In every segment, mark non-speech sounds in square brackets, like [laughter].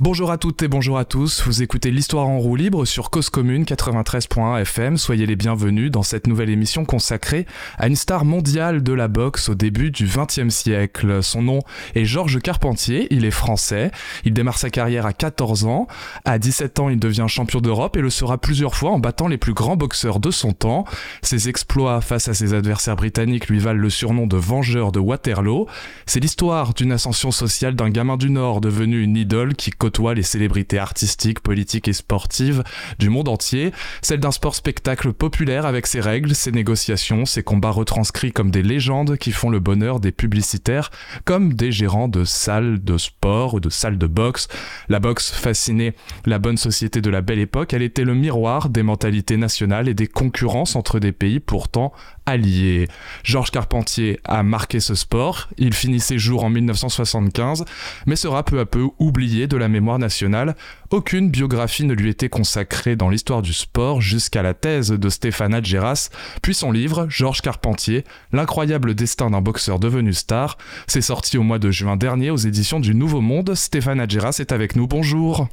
Bonjour à toutes et bonjour à tous, vous écoutez l'histoire en roue libre sur Cause Commune 93.1 FM, soyez les bienvenus dans cette nouvelle émission consacrée à une star mondiale de la boxe au début du XXe siècle. Son nom est Georges Carpentier, il est français, il démarre sa carrière à 14 ans, à 17 ans il devient champion d'Europe et le sera plusieurs fois en battant les plus grands boxeurs de son temps. Ses exploits face à ses adversaires britanniques lui valent le surnom de Vengeur de Waterloo. C'est l'histoire d'une ascension sociale d'un gamin du Nord devenu une idole qui côtoie les célébrités artistiques, politiques et sportives du monde entier, celle d'un sport spectacle populaire avec ses règles, ses négociations, ses combats retranscrits comme des légendes qui font le bonheur des publicitaires, comme des gérants de salles de sport ou de salles de boxe. La boxe fascinait la bonne société de la belle époque, elle était le miroir des mentalités nationales et des concurrences entre des pays pourtant alliés. Georges Carpentier a marqué ce sport, il finit ses jours en 1975, mais sera peu à peu oublié de la mémoire nationale. Aucune biographie ne lui était consacrée dans l'histoire du sport jusqu'à la thèse de Stéphane Adjeras, puis son livre, Georges Carpentier, L'incroyable destin d'un boxeur devenu star. C'est sorti au mois de juin dernier aux éditions du Nouveau Monde. Stéphane Adjeras est avec nous, bonjour.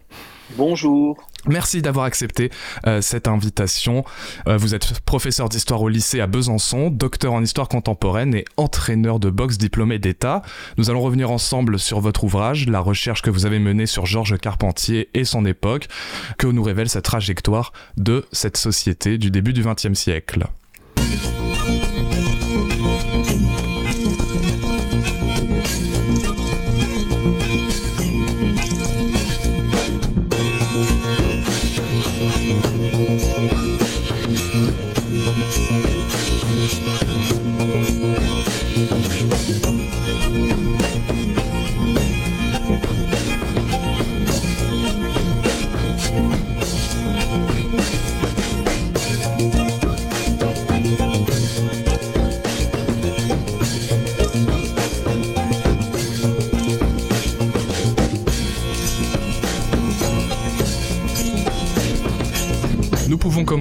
Bonjour. Merci d'avoir accepté euh, cette invitation. Euh, vous êtes professeur d'histoire au lycée à Besançon, docteur en histoire contemporaine et entraîneur de boxe diplômé d'État. Nous allons revenir ensemble sur votre ouvrage, la recherche que vous avez menée sur Georges Carpentier et son époque, que nous révèle sa trajectoire de cette société du début du XXe siècle. Thank you.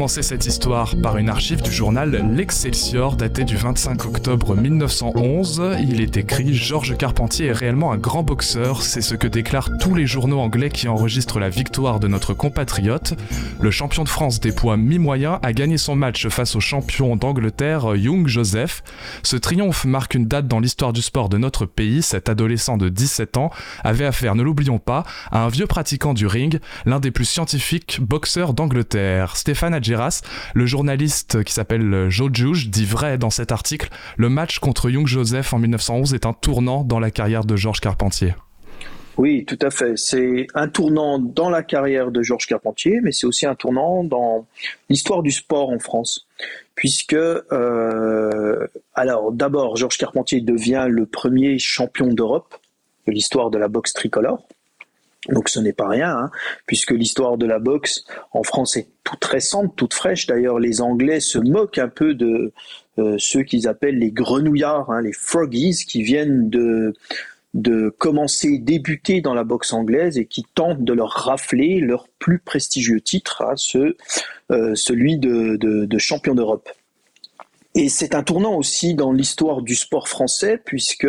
Cette histoire par une archive du journal L'Excelsior daté du 25 octobre 1911. Il est écrit Georges Carpentier est réellement un grand boxeur, c'est ce que déclarent tous les journaux anglais qui enregistrent la victoire de notre compatriote. Le champion de France des poids mi-moyens a gagné son match face au champion d'Angleterre Young Joseph. Ce triomphe marque une date dans l'histoire du sport de notre pays. Cet adolescent de 17 ans avait affaire, ne l'oublions pas, à un vieux pratiquant du ring, l'un des plus scientifiques boxeurs d'Angleterre. Stéphane Le journaliste qui s'appelle Joe Juge, dit vrai dans cet article, le match contre Young Joseph en 1911 est un tournant dans la carrière de Georges Carpentier. Oui, tout à fait. C'est un tournant dans la carrière de Georges Carpentier, mais c'est aussi un tournant dans l'histoire du sport en France. Puisque, euh, alors d'abord, Georges Carpentier devient le premier champion d'Europe de l'histoire de la boxe tricolore. Donc ce n'est pas rien, hein, puisque l'histoire de la boxe en France est toute récente, toute fraîche. D'ailleurs, les Anglais se moquent un peu de euh, ceux qu'ils appellent les grenouillards, hein, les froggies, qui viennent de de commencer, débuter dans la boxe anglaise et qui tentent de leur rafler leur plus prestigieux titre, hein, ce, euh, celui de, de, de champion d'Europe. Et c'est un tournant aussi dans l'histoire du sport français, puisque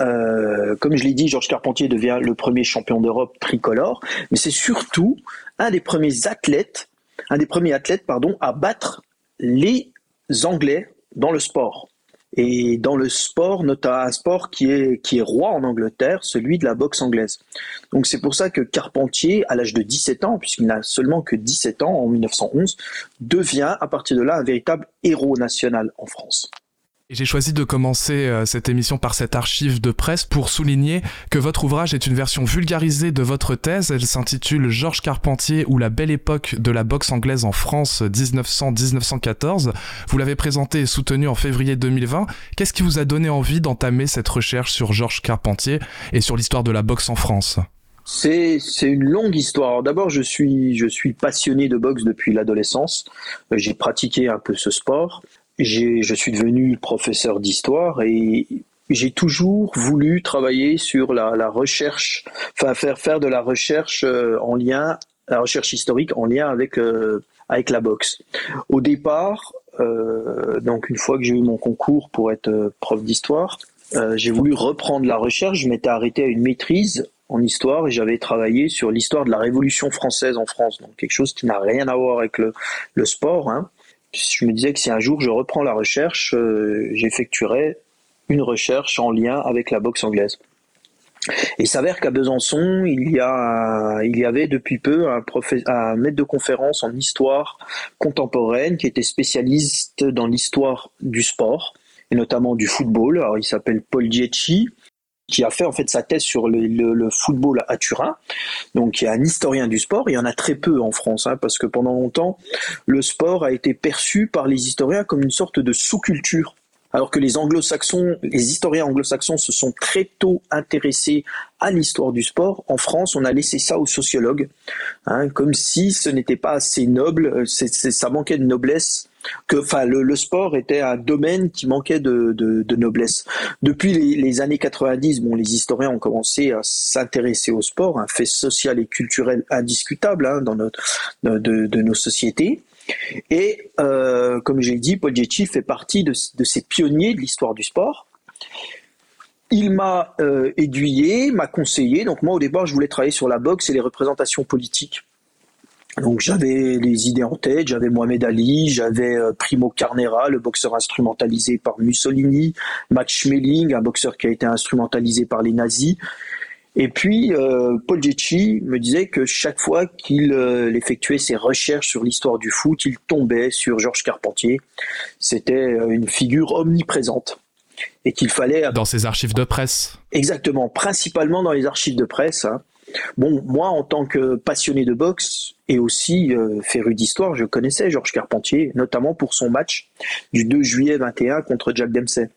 euh, comme je l'ai dit, Georges Carpentier devient le premier champion d'Europe tricolore, mais c'est surtout un des premiers athlètes, un des premiers athlètes, pardon, à battre les Anglais dans le sport. Et dans le sport, notamment un sport qui est, qui est roi en Angleterre, celui de la boxe anglaise. Donc c'est pour ça que Carpentier, à l'âge de 17 ans, puisqu'il n'a seulement que 17 ans en 1911, devient à partir de là un véritable héros national en France. J'ai choisi de commencer euh, cette émission par cette archive de presse pour souligner que votre ouvrage est une version vulgarisée de votre thèse. Elle s'intitule Georges Carpentier ou la belle époque de la boxe anglaise en France 1900-1914. Vous l'avez présenté et soutenu en février 2020. Qu'est-ce qui vous a donné envie d'entamer cette recherche sur Georges Carpentier et sur l'histoire de la boxe en France? C'est une longue histoire. D'abord, je suis je suis passionné de boxe depuis l'adolescence. Euh, j'ai pratiqué un peu ce sport je suis devenu professeur d'histoire et j'ai toujours voulu travailler sur la, recherche, enfin faire de la recherche euh, en lien, la recherche historique en lien avec euh, la boxe. Au départ, euh, donc une fois que j'ai eu mon concours pour être prof d'histoire, j'ai voulu reprendre la recherche. Je m'étais arrêté à une maîtrise en histoire et j'avais travaillé sur l'histoire de la Révolution française en France, donc quelque chose qui n'a rien à voir avec le, le sport. Hein. Je me disais que si un jour je reprends la recherche, euh, j'effectuerai une recherche en lien avec la boxe anglaise. Et il s'avère qu'à Besançon, il y, a, il y avait depuis peu un, un maître de conférence en histoire contemporaine qui était spécialiste dans l'histoire du sport et notamment du football. Alors, il s'appelle Paul Dietchi qui a fait en fait sa thèse sur le, football à Turin. Donc y a un historien du sport, il y en a très peu en France, hein, parce que pendant longtemps, le sport a été perçu par les historiens comme une sorte de sous-culture alors que les anglo-saxons, les historiens anglo-saxons se sont très tôt intéressés à l'histoire du sport, en France, on a laissé ça aux sociologues, hein, comme si ce n'était pas assez noble, euh, ça manquait de noblesse, que enfin le, sport était un domaine qui manquait de, noblesse. Depuis les, années 90, bon, les historiens ont commencé à s'intéresser au sport, un fait social et culturel indiscutable hein, dans notre, de nos sociétés. Et euh, comme j'ai dit, Paul Gietchi fait partie de, ces pionniers de l'histoire du sport. Il m'a euh, aiguillé, m'a conseillé. Donc moi, au départ, je voulais travailler sur la boxe et les représentations politiques. Donc j'avais les idées en tête, j'avais Mohamed Ali, j'avais euh, Primo Carnera, le boxeur instrumentalisé par Mussolini, Max Schmeling, un boxeur qui a été instrumentalisé par les nazis. Et puis, euh, Paul Gietchi me disait que chaque fois qu'il euh, effectuait ses recherches sur l'histoire du foot, il tombait sur Georges Carpentier. C'était une figure omniprésente. Et qu'il fallait... Dans ses archives de presse. Exactement, principalement dans les archives de presse. Hein. Bon, moi, en tant que passionné de boxe et aussi féru d'histoire, je connaissais Georges Carpentier, notamment pour son match du 2 juillet 21 contre Jack Dempsey.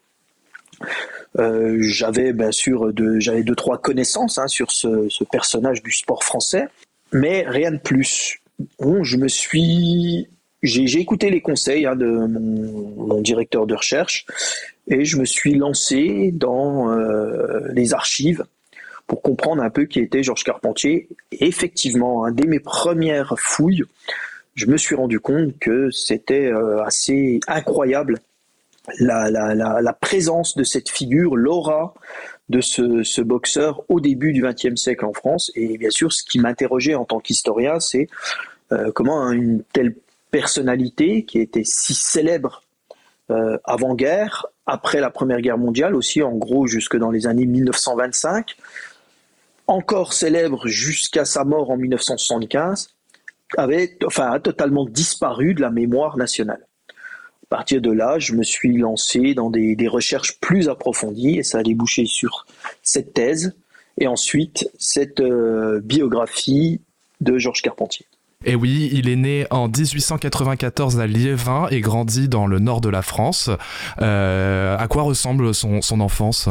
Euh, j'avais bien sûr de, j'avais deux trois connaissances hein, sur ce, personnage du sport français, mais rien de plus. Bon, je me suis, j'ai, écouté les conseils hein, de mon, mon, directeur de recherche et je me suis lancé dans euh, les archives pour comprendre un peu qui était Georges Carpentier. Effectivement, dès mes premières fouilles, je me suis rendu compte que c'était euh, assez incroyable la, présence de cette figure, l'aura de ce, ce, boxeur au début du XXe siècle en France. Et bien sûr, ce qui m'interrogeait en tant qu'historien, c'est euh, comment une telle personnalité, qui était si célèbre euh, avant-guerre, après la Première Guerre mondiale aussi, en gros jusque dans les années 1925, encore célèbre jusqu'à sa mort en 1975, avait, enfin, a totalement disparu de la mémoire nationale. À partir de là, je me suis lancé dans des, recherches plus approfondies et ça a débouché sur cette thèse et ensuite cette euh, biographie de Georges Carpentier. Et oui, il est né en 1894 à Liévin et grandit dans le nord de la France. Euh, à quoi ressemble son, enfance?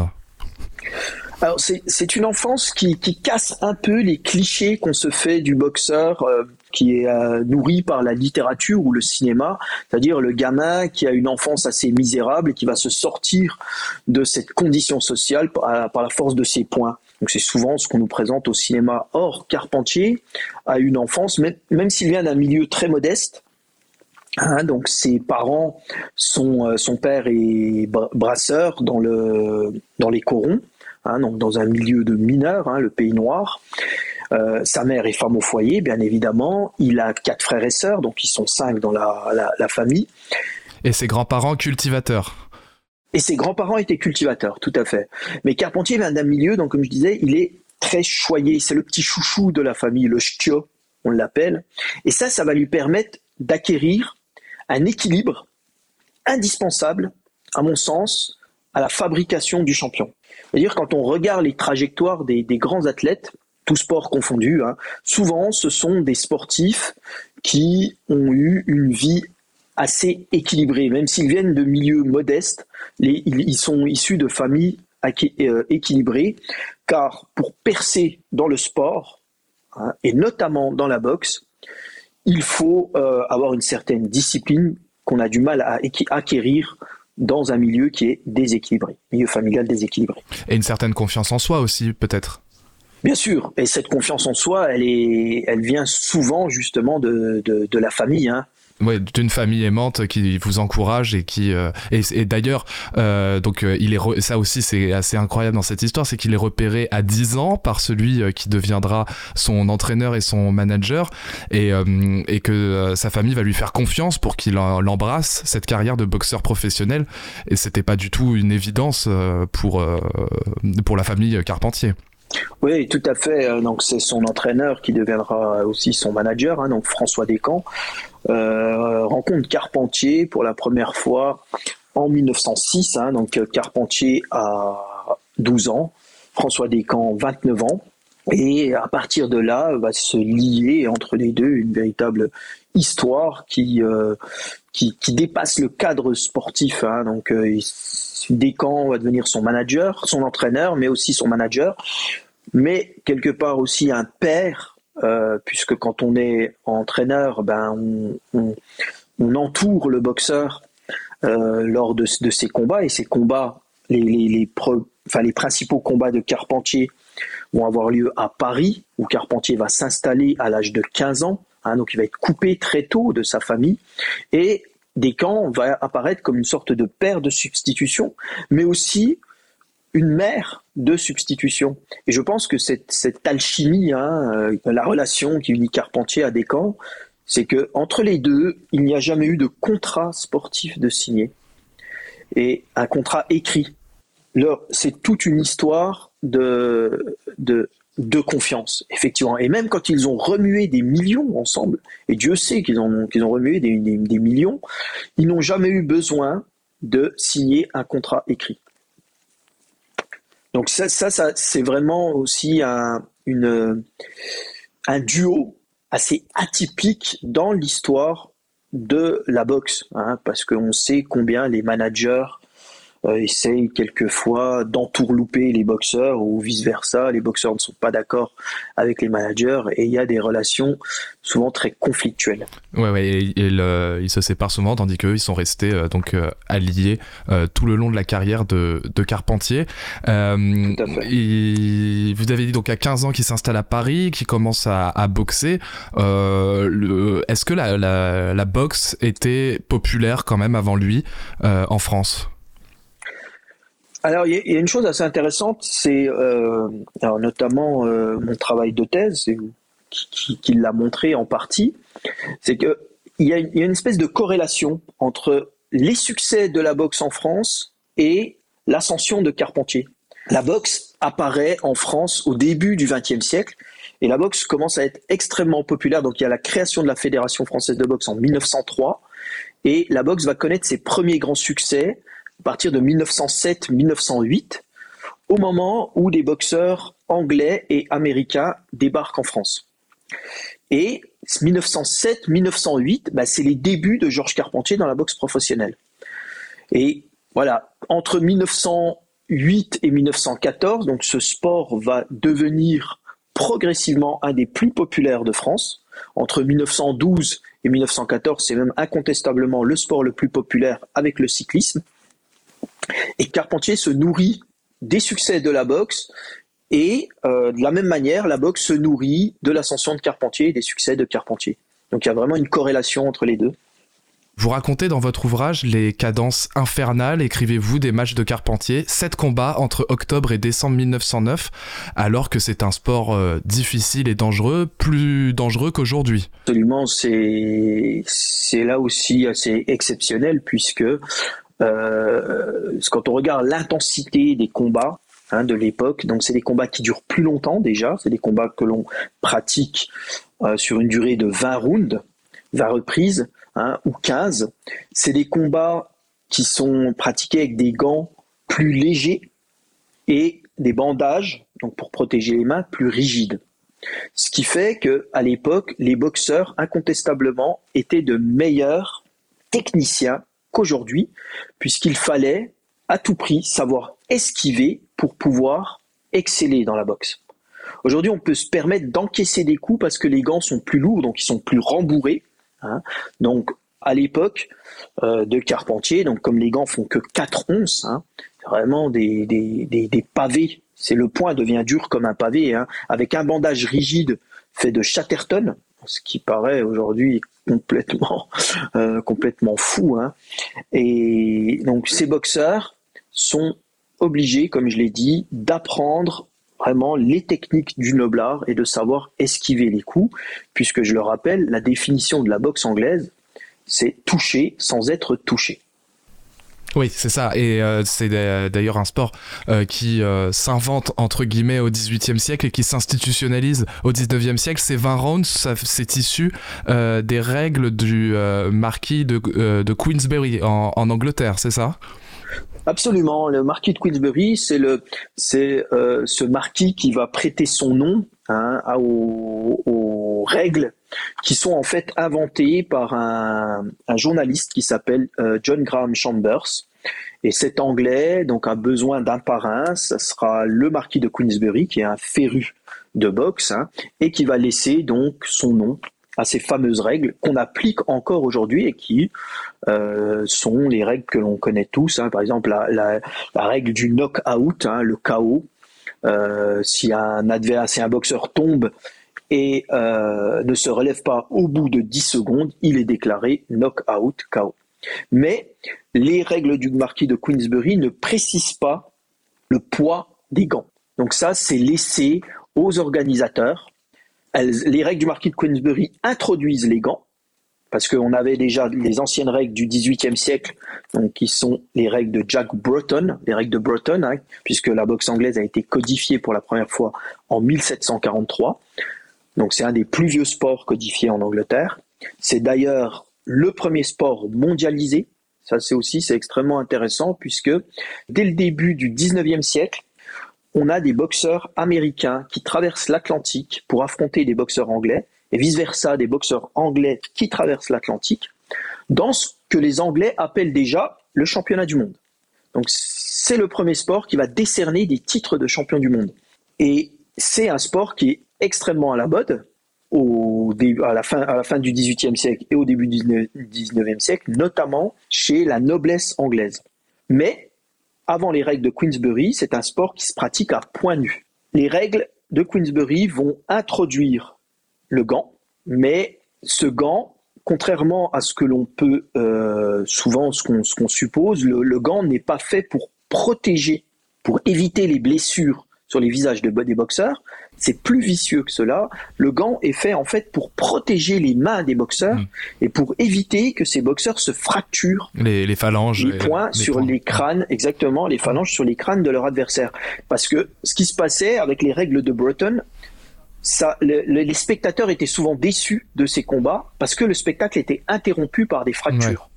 Alors c'est une enfance qui, casse un peu les clichés qu'on se fait du boxeur euh, qui est euh, nourri par la littérature ou le cinéma, c'est-à-dire le gamin qui a une enfance assez misérable et qui va se sortir de cette condition sociale par, la force de ses points. Donc c'est souvent ce qu'on nous présente au cinéma. Or, Carpentier a une enfance, même, même s'il vient d'un milieu très modeste, Hein, donc ses parents, sont, euh, son père est brasseur dans, le, dans les corons, hein, donc dans un milieu de mineurs, hein, le pays noir. Euh, sa mère est femme au foyer, bien évidemment. Il a quatre frères et sœurs, donc ils sont cinq dans la, famille. Et ses grands-parents cultivateurs. Et ses grands-parents étaient cultivateurs, tout à fait. Mais Carpentier vient d'un milieu, donc comme je disais, il est très choyé. C'est le petit chouchou de la famille, le ch'tio, on l'appelle. Et ça, ça va lui permettre d'acquérir un équilibre indispensable, à mon sens, à la fabrication du champion. C'est-à-dire quand on regarde les trajectoires des grands athlètes, tout sport confondu, hein. souvent ce sont des sportifs qui ont eu une vie assez équilibrée, même s'ils viennent de milieux modestes, ils, sont issus de familles euh, équilibrées, car pour percer dans le sport, hein, et notamment dans la boxe, il faut euh, avoir une certaine discipline qu'on a du mal à acquérir dans un milieu qui est déséquilibré, milieu familial déséquilibré. Et une certaine confiance en soi aussi, peut-être Bien sûr, et cette confiance en soi, elle, est, elle vient souvent justement de, de, la famille. Hein. Ouais, d'une famille aimante qui vous encourage et qui euh, et, d'ailleurs euh, donc euh, il est ça aussi c'est assez incroyable dans cette histoire, c'est qu'il est repéré à 10 ans par celui qui deviendra son entraîneur et son manager et et que sa famille va lui faire confiance pour qu'il l'embrasse cette carrière de boxeur professionnel et c'était pas du tout une évidence pour pour la famille Carpentier. Oui, tout à fait. Euh, donc c'est son entraîneur qui deviendra aussi son manager, hein, donc François Descamps. Euh, rencontre Carpentier pour la première fois en 1906. Hein, donc Carpentier a 12 ans, François Descamps 29 ans. Et à partir de là, va se lier entre les deux une véritable histoire qui, euh, qui, dépasse le cadre sportif. Hein. Donc, euh, Descamps va devenir son manager, son entraîneur, mais aussi son manager. Mais quelque part aussi un père, euh, puisque quand on est entraîneur, ben on, entoure le boxeur euh, lors de, ces combats, et ces combats, les principaux combats de Carpentier vont avoir lieu à Paris, où Carpentier va s'installer à l'âge de 15 ans, hein, donc il va être coupé très tôt de sa famille, et Descamps va apparaître comme une sorte de père de substitution, mais aussi une mère de substitution. Et je pense que cette, cette alchimie, hein, euh, la relation qui unit Carpentier à Descamps, c'est que entre les deux, il n'y a jamais eu de contrat sportif de signé et un contrat écrit. C'est toute une histoire de, de, de confiance, effectivement. Et même quand ils ont remué des millions ensemble, et Dieu sait qu'ils ont, remué des, millions, ils n'ont jamais eu besoin de signer un contrat écrit. Donc ça, c'est vraiment aussi un duo assez atypique dans l'histoire de la boxe, hein, parce qu'on sait combien les managers euh, essayent quelquefois d'entourlouper les boxeurs ou vice-versa. Les boxeurs ne sont pas d'accord avec les managers et il y a des relations souvent très conflictuelles. Ouais, ouais, et, ils se séparent souvent tandis qu'eux, ils sont restés euh, donc euh, alliés tout le long de la carrière de, de Carpentier. Tout à fait. vous avez dit donc à 15 ans qu'il s'installe à Paris, qu'il commence à, à boxer. Est-ce que la, la, la, boxe était populaire quand même avant lui en France? Alors, il y, a une chose assez intéressante, c'est euh, notamment euh, mon travail de thèse, qui, qui, l'a montré en partie, c'est qu'il y, y a une espèce de corrélation entre les succès de la boxe en France et l'ascension de Carpentier. La boxe apparaît en France au début du XXe siècle et la boxe commence à être extrêmement populaire. Donc il y a la création de la Fédération française de boxe en 1903 et la boxe va connaître ses premiers grands succès à partir de 1907-1908, au moment où des boxeurs anglais et américains débarquent en France. Et 1907-1908, bah, c'est les débuts de Georges Carpentier dans la boxe professionnelle. Et voilà, entre 1908 et 1914, donc ce sport va devenir progressivement un des plus populaires de France. Entre 1912 et 1914, c'est même incontestablement le sport le plus populaire avec le cyclisme. Et Carpentier se nourrit des succès de la boxe et euh, de la même manière, la boxe se nourrit de l'ascension de Carpentier et des succès de Carpentier. Donc il y a vraiment une corrélation entre les deux. Vous racontez dans votre ouvrage les cadences infernales, écrivez-vous des matchs de Carpentier, sept combats entre octobre et décembre 1909, alors que c'est un sport euh, difficile et dangereux, plus dangereux qu'aujourd'hui. Absolument, c'est là aussi assez exceptionnel puisque euh, quand on regarde l'intensité des combats hein, de l'époque, donc c'est des combats qui durent plus longtemps déjà, c'est des combats que l'on pratique euh, sur une durée de 20 rounds, 20 reprises, hein, ou 15. C'est des combats qui sont pratiqués avec des gants plus légers et des bandages, donc pour protéger les mains, plus rigides. Ce qui fait que à l'époque, les boxeurs incontestablement étaient de meilleurs techniciens qu'aujourd'hui, puisqu'il fallait à tout prix savoir esquiver pour pouvoir exceller dans la boxe. Aujourd'hui, on peut se permettre d'encaisser des coups parce que les gants sont plus lourds, donc ils sont plus rembourrés. Hein. Donc, à l'époque euh, de Carpentier, comme les gants font que 4 onces, hein, vraiment des, pavés, c'est le point devient dur comme un pavé, hein, avec un bandage rigide fait de Chatterton, ce qui paraît aujourd'hui complètement, [laughs] euh, fou. Hein. Et donc ces boxeurs sont obligés, comme je l'ai dit, d'apprendre vraiment les techniques du noblard et de savoir esquiver les coups, puisque je le rappelle, la définition de la boxe anglaise, c'est toucher sans être touché. Oui, c'est ça. Et euh, c'est d'ailleurs un sport euh, qui euh, s'invente entre guillemets au XVIIIe siècle et qui s'institutionnalise au XIXe siècle. Ces 20 rounds, c'est issu des règles du marquis de, de Queensberry en, en Angleterre, c'est ça? Absolument. Le marquis de Queensberry, c'est le, c'est ce marquis qui va prêter son nom hein, aux, règles qui sont en fait inventées par un, journaliste qui s'appelle John Graham Chambers et cet Anglais donc a besoin d'un parrain, ce sera le marquis de Queensberry, qui est un féru de boxe, hein, et qui va laisser donc son nom à ces fameuses règles qu'on applique encore aujourd'hui et qui euh, sont les règles que l'on connaît tous. Hein. Par exemple, la, règle du knock-out, le KO. Euh, si un adversaire, si un boxeur tombe et euh, ne se relève pas au bout de 10 secondes, il est déclaré knock-out, KO. Mais les règles du marquis de Queensberry ne précisent pas le poids des gants. Donc ça, c'est laissé aux organisateurs. les règles du marquis de Queensberry introduisent les gants, parce qu'on avait déjà les anciennes règles du XVIIIe siècle, donc qui sont les règles de Jack Broughton, les règles de Broughton, hein, puisque la boxe anglaise a été codifiée pour la première fois en 1743. Donc c'est un des plus vieux sports codifiés en Angleterre. C'est d'ailleurs le premier sport mondialisé. Ça, c'est aussi, c'est extrêmement intéressant puisque dès le début du 19e siècle, on a des boxeurs américains qui traversent l'Atlantique pour affronter des boxeurs anglais et vice-versa des boxeurs anglais qui traversent l'Atlantique dans ce que les Anglais appellent déjà le championnat du monde. Donc c'est le premier sport qui va décerner des titres de champion du monde. Et c'est un sport qui est extrêmement à la mode au à, la fin, à la fin du XVIIIe siècle et au début du XIXe siècle, notamment chez la noblesse anglaise. Mais avant les règles de Queensberry, c'est un sport qui se pratique à point nu. Les règles de Queensberry vont introduire le gant, mais ce gant, contrairement à ce que l'on peut euh, souvent, ce qu'on suppose, le gant n'est pas fait pour protéger, pour éviter les blessures sur les visages de, des boxeurs, c'est plus vicieux que cela. Le gant est fait en fait pour protéger les mains des boxeurs mm. et pour éviter que ces boxeurs se fracturent les, phalanges, les poings sur les crânes, exactement, les phalanges sur les crânes de leur adversaire. Parce que ce qui se passait avec les règles de Breton, ça, les spectateurs étaient souvent déçus de ces combats parce que le spectacle était interrompu par des fractures.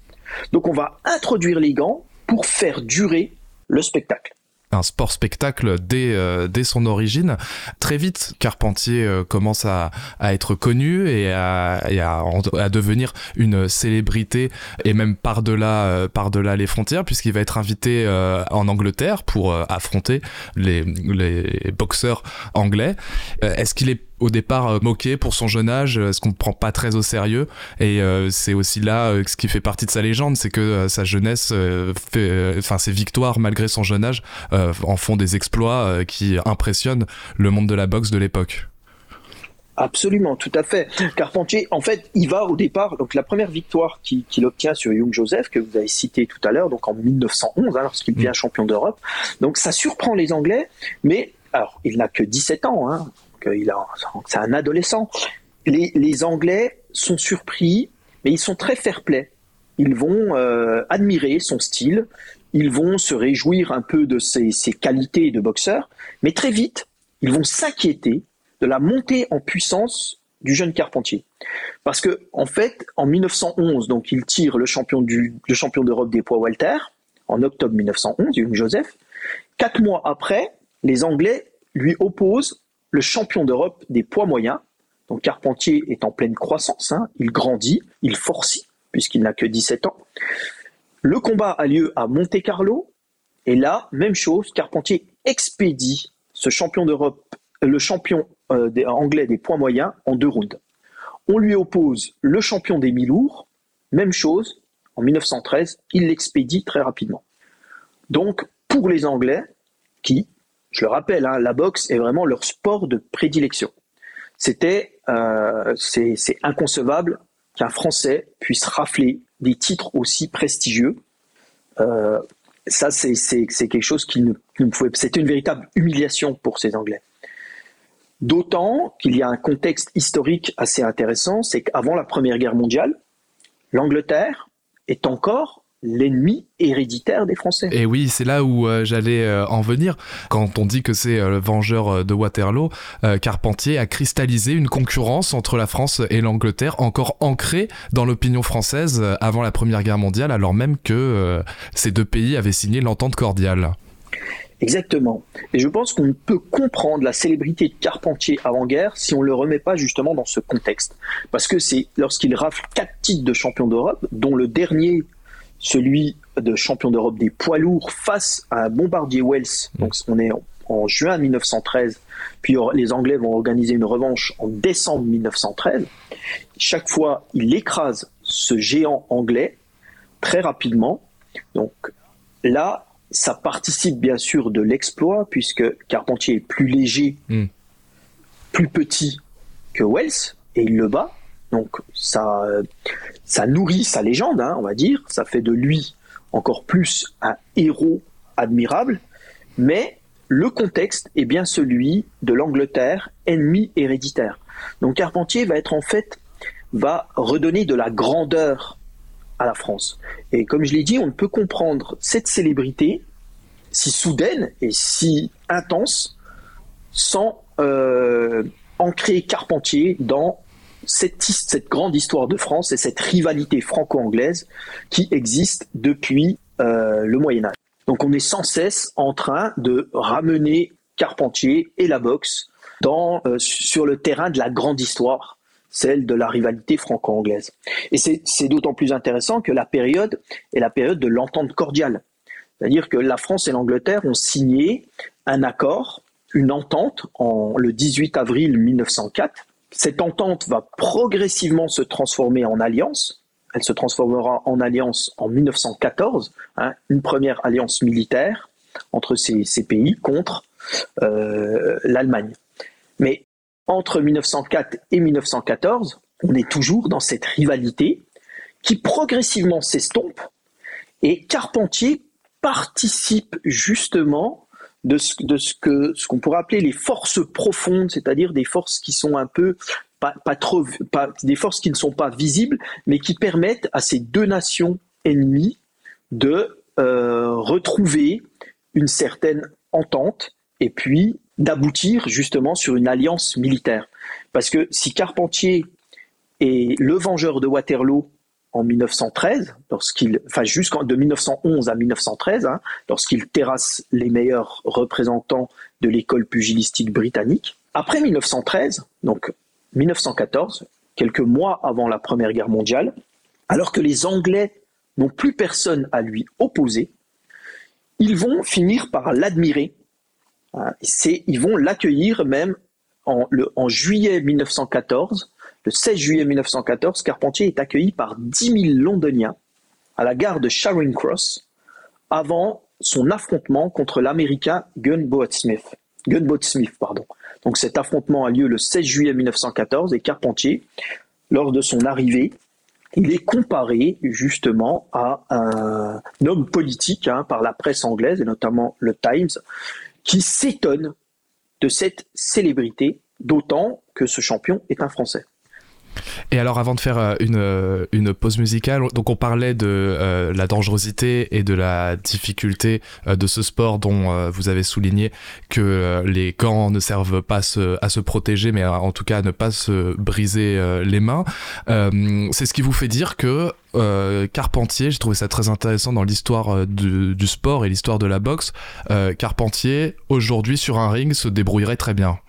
Donc on va introduire les gants pour faire durer le spectacle un sport spectacle dès, euh, dès son origine. Très vite, Carpentier euh, commence à, à, être connu et, à, à, devenir une célébrité et même par-delà euh, par-delà les frontières puisqu'il va être invité en Angleterre pour affronter les, les boxeurs anglais. Est-ce qu'il est au départ euh, moqué pour son jeune âge, euh, ce qu'on ne prend pas très au sérieux. Et euh, c'est aussi là ce qui fait partie de sa légende, c'est que sa jeunesse, enfin ses victoires malgré son jeune âge, en font des exploits qui impressionnent le monde de la boxe de l'époque. Absolument, tout à fait. Carpentier, en fait, il va au départ, donc la première victoire qu'il obtient sur Young Joseph, que vous avez cité tout à l'heure, donc en 1911, hein, lorsqu'il devient mm. champion d'Europe. Donc ça surprend les Anglais, mais alors il n'a que 17 ans, hein, c'est un adolescent. Les, Anglais sont surpris, mais ils sont très fair-play. Ils vont euh, admirer son style, ils vont se réjouir un peu de ses, qualités de boxeur, mais très vite, ils vont s'inquiéter de la montée en puissance du jeune Carpentier. Parce que, en fait, en 1911, donc, il tire le champion, du, le champion d'Europe des poids Walter, en octobre 1911, Young Joseph. Quatre mois après, les Anglais lui opposent le champion d'Europe des poids moyens. Donc Carpentier est en pleine croissance, hein. il grandit, il forcit, puisqu'il n'a que 17 ans. Le combat a lieu à Monte Carlo, et là, même chose, Carpentier expédie ce champion d'Europe, euh, le champion euh, anglais des poids moyens en deux rounds. On lui oppose le champion des mi-lourds, même chose, en 1913, il l'expédie très rapidement. Donc, pour les Anglais, qui je le rappelle, hein, la boxe est vraiment leur sport de prédilection. C'était c'est inconcevable qu'un Français puisse rafler des titres aussi prestigieux. ça, c'est quelque chose qui ne, ne pouvait. C'était une véritable humiliation pour ces Anglais. D'autant qu'il y a un contexte historique assez intéressant, c'est qu'avant la Première Guerre mondiale, l'Angleterre est encore l'ennemi héréditaire des Français. Et oui, c'est là où euh, j'allais euh, en venir. Quand on dit que c'est euh, le vengeur de Waterloo, Carpentier a cristallisé une concurrence entre la France et l'Angleterre encore ancrée dans l'opinion française avant la Première Guerre mondiale, alors même que ces deux pays avaient signé l'entente cordiale. Exactement. Et je pense qu'on peut comprendre la célébrité de Carpentier avant-guerre si on ne le remet pas justement dans ce contexte. Parce que c'est lorsqu'il rafle quatre titres de champion d'Europe, dont le dernier, celui de champion d'Europe des poids lourds face à un bombardier Wells, donc on est en, juin 1913, puis les Anglais vont organiser une revanche en décembre 1913. Chaque fois, il écrase ce géant anglais très rapidement. Donc là, ça participe bien sûr de l'exploit, puisque Carpentier est plus léger, hmm. plus petit que Wells, et il le bat. Donc ça, ça nourrit sa légende, hein, on va dire. Ça fait de lui encore plus un héros admirable. Mais le contexte est bien celui de l'Angleterre, ennemi héréditaire. Donc Carpentier va être en fait, va redonner de la grandeur à la France. Et comme je l'ai dit, on ne peut comprendre cette célébrité si soudaine et si intense sans euh, ancrer Carpentier dans cette, grande histoire de France et cette rivalité franco-anglaise qui existe depuis euh, le Moyen Âge. Donc on est sans cesse en train de ramener Carpentier et la boxe euh, sur le terrain de la grande histoire celle de la rivalité franco-anglaise. Et c'est d'autant plus intéressant que la période est la période de l'entente cordiale. C'est-à-dire que la France et l'Angleterre ont signé un accord, une entente, en, le 18 avril 1904. Cette entente va progressivement se transformer en alliance. Elle se transformera en alliance en 1914, hein, une première alliance militaire entre ces, pays contre euh, l'Allemagne. Mais entre 1904 et 1914, on est toujours dans cette rivalité qui progressivement s'estompe et Carpentier participe justement de ce, que ce qu'on pourrait appeler les forces profondes, c'est-à-dire des forces qui sont un peu pas, trop des forces qui ne sont pas visibles, mais qui permettent à ces deux nations ennemies de euh, retrouver une certaine entente et puis d'aboutir justement sur une alliance militaire. Parce que si Carpentier est le vengeur de Waterloo en 1913, lorsqu'il, enfin jusqu'en de 1911 à 1913, hein, lorsqu'il terrasse les meilleurs représentants de l'école pugilistique britannique. Après 1913, donc 1914, quelques mois avant la Première Guerre mondiale, alors que les Anglais n'ont plus personne à lui opposer, ils vont finir par l'admirer Hein, ils vont l'accueillir même en, juillet 1914. Le 16 juillet 1914, Carpentier est accueilli par 10 000 Londoniens à la gare de Charing Cross avant son affrontement contre l'Américain Gunboat Smith. Gunboat Smith pardon. Donc cet affrontement a lieu le 16 juillet 1914 et Carpentier, lors de son arrivée, il est comparé justement à un homme politique hein, par la presse anglaise et notamment le Times qui s'étonne de cette célébrité, d'autant que ce champion est un Français. Et alors, avant de faire euh, une, euh, une pause musicale, donc on parlait de euh, la dangerosité et de la difficulté de ce sport dont vous avez souligné que les gants ne servent pas à se protéger, mais en tout cas à ne pas se briser les mains. C'est ce qui vous fait dire que Carpentier, j'ai trouvé ça très intéressant dans l'histoire du, du, sport et l'histoire de la boxe, Carpentier, aujourd'hui sur un ring, se débrouillerait très bien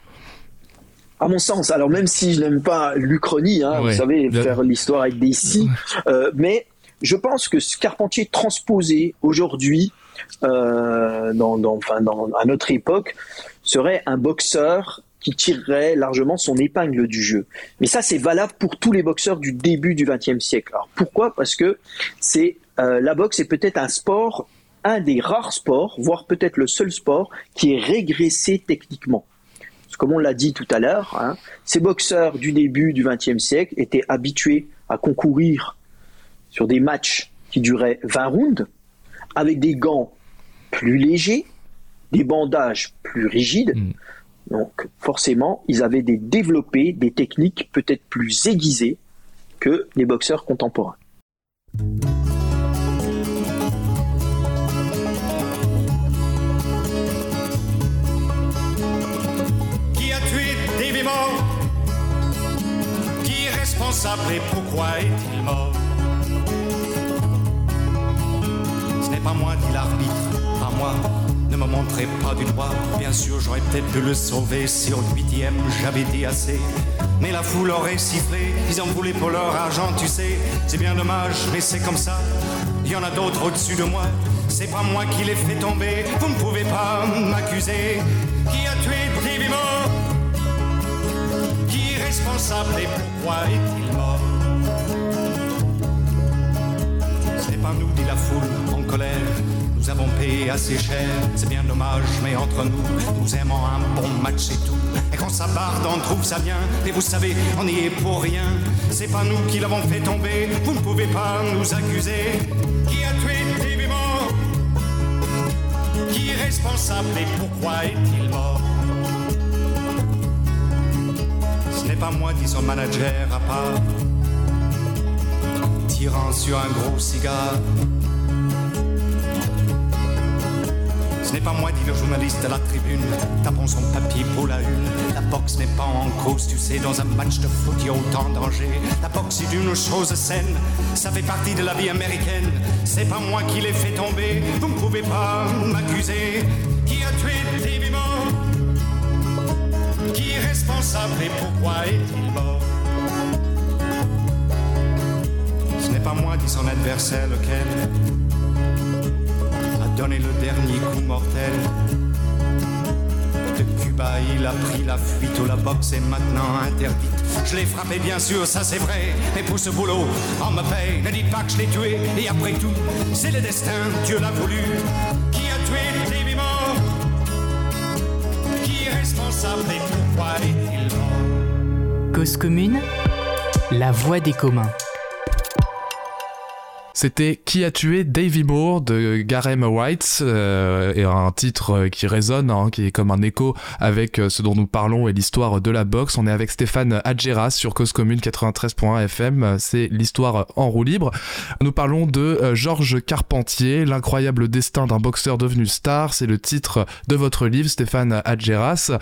à mon sens, alors même si je n'aime pas l'Uchronie, hein, vous savez, faire l'histoire avec des si, euh, mais je pense que ce Carpentier transposé aujourd'hui, euh, dans, dans, enfin, dans, à notre époque, serait un boxeur qui tirerait largement son épingle du jeu. Mais ça, c'est valable pour tous les boxeurs du début du XXe siècle. Alors pourquoi? Parce que c'est euh, la boxe est peut-être un sport, un des rares sports, voire peut-être le seul sport qui est régressé techniquement comme on l'a dit tout à l'heure, hein, ces boxeurs du début du XXe siècle étaient habitués à concourir sur des matchs qui duraient 20 rounds, avec des gants plus légers, des bandages plus rigides. Mm. Donc forcément, ils avaient des développé des techniques peut-être plus aiguisées que les boxeurs contemporains. Pourquoi est-il mort Ce n'est pas moi dit l'arbitre, pas moi ne me montrez pas du doigt. Bien sûr, j'aurais peut-être pu le sauver si au huitième j'avais dit assez. Mais la foule aurait sifflé, ils en voulaient pour leur argent, tu sais. C'est bien dommage, mais c'est comme ça. Il y en a d'autres au-dessus de moi. C'est pas moi qui l'ai fait tomber, vous ne pouvez pas m'accuser. Qui a tué Qui est responsable et pourquoi est-il mort Ce n'est pas nous, dit la foule en colère nous avons payé assez cher, c'est bien dommage, mais entre nous, nous aimons un bon match et tout. Et quand ça barde, on trouve ça bien. Et vous savez, on n'y est pour rien. C'est pas nous qui l'avons fait tomber, vous ne pouvez pas nous accuser. Qui a tué Moore? Qui est responsable et pourquoi est-il mort? N'est pas moi, dit son manager à part, tirant sur un gros cigare. Ce n'est pas moi, dit le journaliste à la tribune, tapons son papier pour la une. La boxe n'est pas en cause, tu sais, dans un match de foot, il y a autant de danger. La boxe est une chose saine, ça fait partie de la vie américaine. C'est pas moi qui l'ai fait tomber, vous ne pouvez pas m'accuser. Qui a tué Et pourquoi est-il mort Ce n'est pas moi, dit son adversaire, lequel donné le dernier coup mortel. De Cuba, il a pris la fuite où la boxe est maintenant interdite. Je l'ai frappé, bien sûr, ça c'est vrai. Mais pour ce boulot, on me paye. Ne dites pas que je l'ai tué. Et après tout, c'est le destin, Dieu l'a voulu. Cause commune, la voix des communs. C'était Qui a tué Davy Moore de Garem White, euh, et un titre qui résonne, hein, qui est comme un écho avec euh, ce dont nous parlons et l'histoire de la boxe. On est avec Stéphane Adjeras sur Cause Commune 93.1 FM, c'est l'histoire en roue libre. Nous parlons de euh, Georges Carpentier, l'incroyable destin d'un boxeur devenu star, c'est le titre de votre livre Stéphane Adjeras.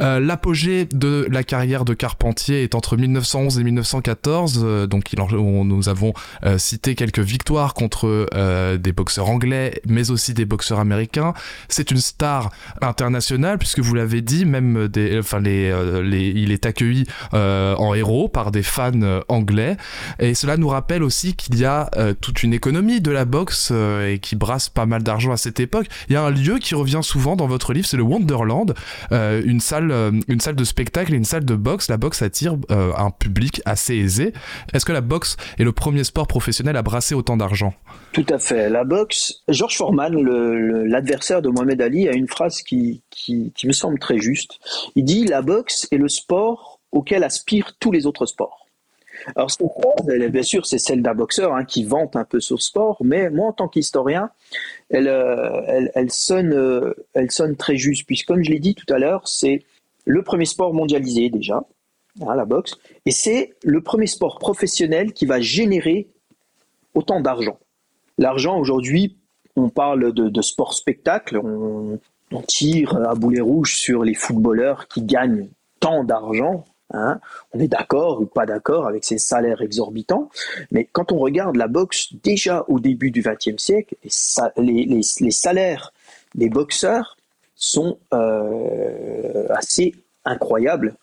L'apogée de la carrière de Carpentier est entre 1911 et 1914, donc il nous avons cité quelques victoires contre euh, des boxeurs anglais, mais aussi des boxeurs américains. C'est une star internationale, puisque vous l'avez dit, même des, enfin les, euh, les, il est accueilli euh, en héros par des fans anglais. Et cela nous rappelle aussi qu'il y a toute une économie de la boxe et qui brasse pas mal d'argent à cette époque. Il y a un lieu qui revient souvent dans votre livre, c'est le Wonderland, une salle, une salle de spectacle et une salle de boxe. La boxe attire un public assez aisé. Est-ce que la boxe est le premier sport professionnel à brasser autant d'argent. Tout à fait. La boxe, George Foreman, l'adversaire de Mohamed Ali, a une phrase qui, me semble très juste. Il dit La boxe est le sport auquel aspirent tous les autres sports. Alors, cette phrase, bien sûr, c'est celle d'un boxeur hein, qui vante un peu sur sport, mais moi, en tant qu'historien, elle, euh, euh, elle sonne très juste, puisque, comme je l'ai dit tout à l'heure, c'est le premier sport mondialisé déjà, hein, la boxe, et c'est le premier sport professionnel qui va générer autant d'argent. L'argent aujourd'hui, on parle de, sport spectacle, on, tire à boulet rouge sur les footballeurs qui gagnent tant d'argent. Hein. On est d'accord ou pas d'accord avec ces salaires exorbitants, mais quand on regarde la boxe déjà au début du XXe siècle, les, salaires des boxeurs sont euh, assez incroyables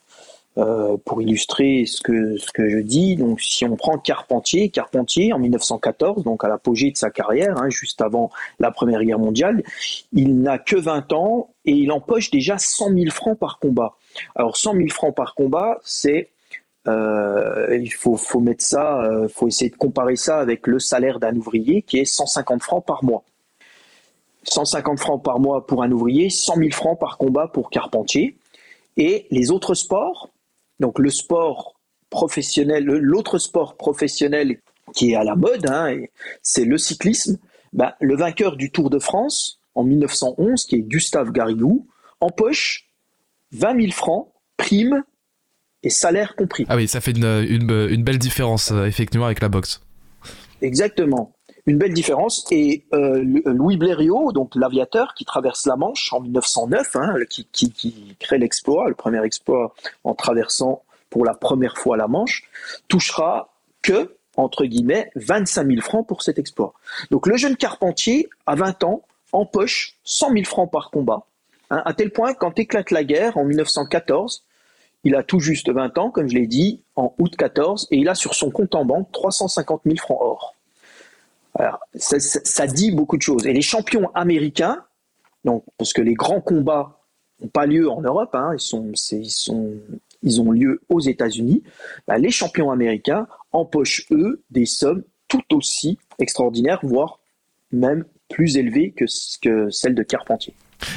euh, pour illustrer ce que, je dis, donc si on prend Carpentier, Carpentier en 1914, donc à l'apogée de sa carrière, hein, juste avant la Première Guerre mondiale, il n'a que 20 ans et il empoche déjà 100 000 francs par combat. Alors 100 000 francs par combat, c'est euh, il faut, faut mettre ça, euh, faut essayer de comparer ça avec le salaire d'un ouvrier qui est 150 francs par mois. 150 francs par mois pour un ouvrier, 100 000 francs par combat pour Carpentier. Et les autres sports, donc le sport professionnel, l'autre sport professionnel qui est à la mode, hein, c'est le cyclisme. Ben, le vainqueur du Tour de France en 1911, qui est Gustave Garrigou, empoche 20 000 francs, primes et salaire compris. Ah oui, ça fait une, belle différence, euh, effectivement, avec la boxe. Exactement. Une belle différence. Et euh, Louis Blériot, donc l'aviateur qui traverse la Manche en 1909, hein, qui, crée l'exploit, le premier exploit en traversant pour la première fois la Manche, touchera que, entre guillemets, 25 000 francs pour cet exploit. Donc le jeune Carpentier, à 20 ans, empoche 100 000 francs par combat, hein, à tel point quand éclate la guerre en 1914, il a tout juste 20 ans, comme je l'ai dit, en août 14, et il a sur son compte en banque 350 000 francs or. Ça, dit beaucoup de choses. Et les champions américains, donc, parce que les grands combats n'ont pas lieu en Europe, hein, ils, ont lieu aux États-Unis, bah, les champions américains empochent, eux, des sommes tout aussi extraordinaires, voire même plus élevées que celles de Carpentier.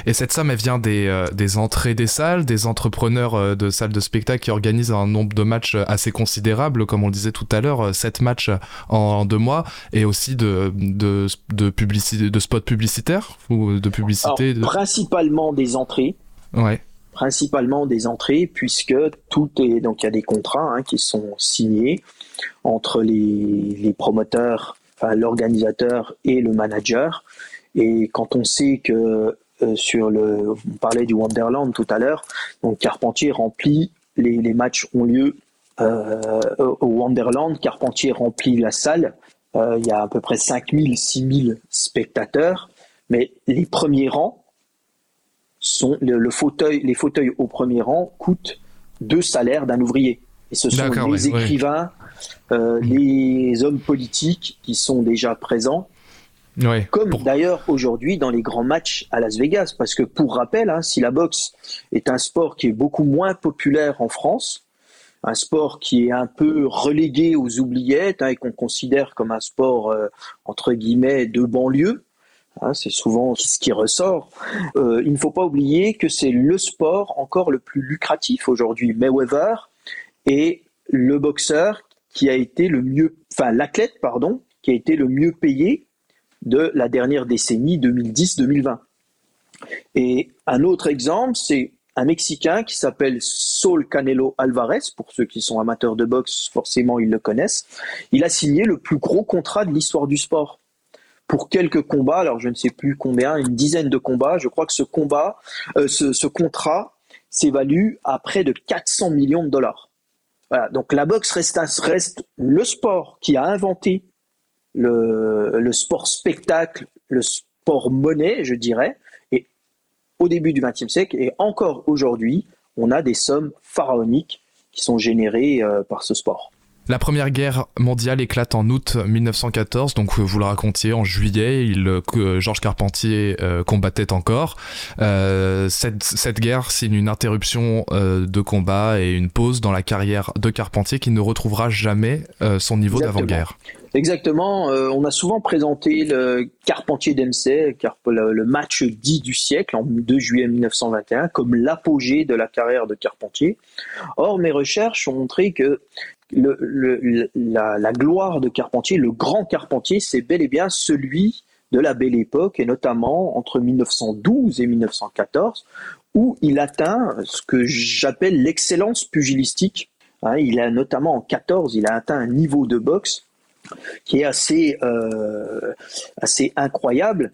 Et cette somme, elle vient des, euh, des entrées des salles, des entrepreneurs euh, de salles de spectacle qui organisent un nombre de matchs assez considérable, comme on le disait tout à l'heure, 7 euh, matchs en, deux mois, et aussi de, de, de, publicité, de spots publicitaires ou de publicité Principalement des entrées. Ouais. Principalement des entrées, puisque tout est. Donc il y a des contrats hein, qui sont signés entre les, les promoteurs, enfin l'organisateur et le manager. Et quand on sait que euh, sur le, on parlait du Wonderland tout à l'heure, donc Carpentier remplit, les, les matchs ont lieu euh, au Wonderland, Carpentier remplit la salle, euh, il y a à peu près 5000, 6000 spectateurs, mais les premiers rangs sont, le, fauteuil, les fauteuils au premier rang coûtent deux salaires d'un ouvrier. Et ce sont les écrivains, les hommes politiques qui sont déjà présents comme d'ailleurs aujourd'hui dans les grands matchs à Las Vegas, parce que pour rappel, hein, si la boxe est un sport qui est beaucoup moins populaire en France, un sport qui est un peu relégué aux oubliettes hein, et qu'on considère comme un sport euh, entre guillemets de banlieue, hein, c'est souvent ce qui ressort. Euh, il ne faut pas oublier que c'est le sport encore le plus lucratif aujourd'hui. Mayweather est le boxeur qui a été le mieux, enfin l'athlète pardon, qui a été le mieux payé de la dernière décennie 2010-2020. Et un autre exemple, c'est un Mexicain qui s'appelle Saul Canelo Alvarez. Pour ceux qui sont amateurs de boxe, forcément, ils le connaissent. Il a signé le plus gros contrat de l'histoire du sport. Pour quelques combats, alors je ne sais plus combien, une dizaine de combats, je crois que ce combat, euh, ce, contrat s'évalue à près de 400 millions de dollars. Voilà, donc la boxe reste, reste le sport qui a inventé le, sport spectacle, le sport monnaie, je dirais. Et au début du XXe siècle, et encore aujourd'hui, on a des sommes pharaoniques qui sont générées euh, par ce sport. La Première Guerre mondiale éclate en août 1914, donc vous le racontiez, en juillet, il, euh, Georges Carpentier euh, combattait encore. cette, cette, guerre signe une interruption de combat et une pause dans la carrière de Carpentier qui ne retrouvera jamais son niveau d'avant-guerre. Exactement. Euh, on a souvent présenté le Carpentier d'MC, le, match dit du siècle, en 2 juillet 1921, comme l'apogée de la carrière de Carpentier. Or, mes recherches ont montré que la, gloire de Carpentier, le grand Carpentier, c'est bel et bien celui de la belle époque, et notamment entre 1912 et 1914, où il atteint ce que j'appelle l'excellence pugilistique. Hein, il a notamment en 14, il a atteint un niveau de boxe qui est assez, euh, assez incroyable.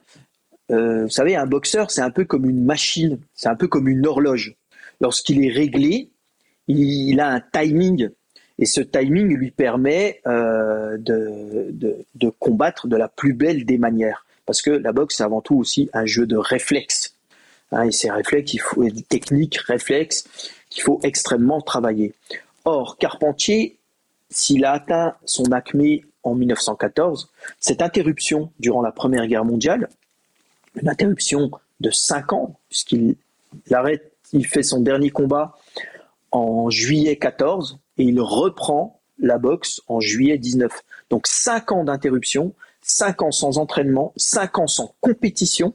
Euh, vous savez, un boxeur, c'est un peu comme une machine, c'est un peu comme une horloge. Lorsqu'il est réglé, il, a un timing, et ce timing lui permet euh, de, de, combattre de la plus belle des manières. Parce que la boxe, c'est avant tout aussi un jeu de réflexes. Hein, et ces réflexes, il faut des techniques, réflexes qu'il faut extrêmement travailler. Or, Carpentier, s'il a atteint son acmé en 1914, cette interruption durant la Première Guerre mondiale, une interruption de 5 ans, puisqu'il arrête, il fait son dernier combat en juillet 14 et il reprend la boxe en juillet 19. Donc 5 ans d'interruption, 5 ans sans entraînement, 5 ans sans compétition,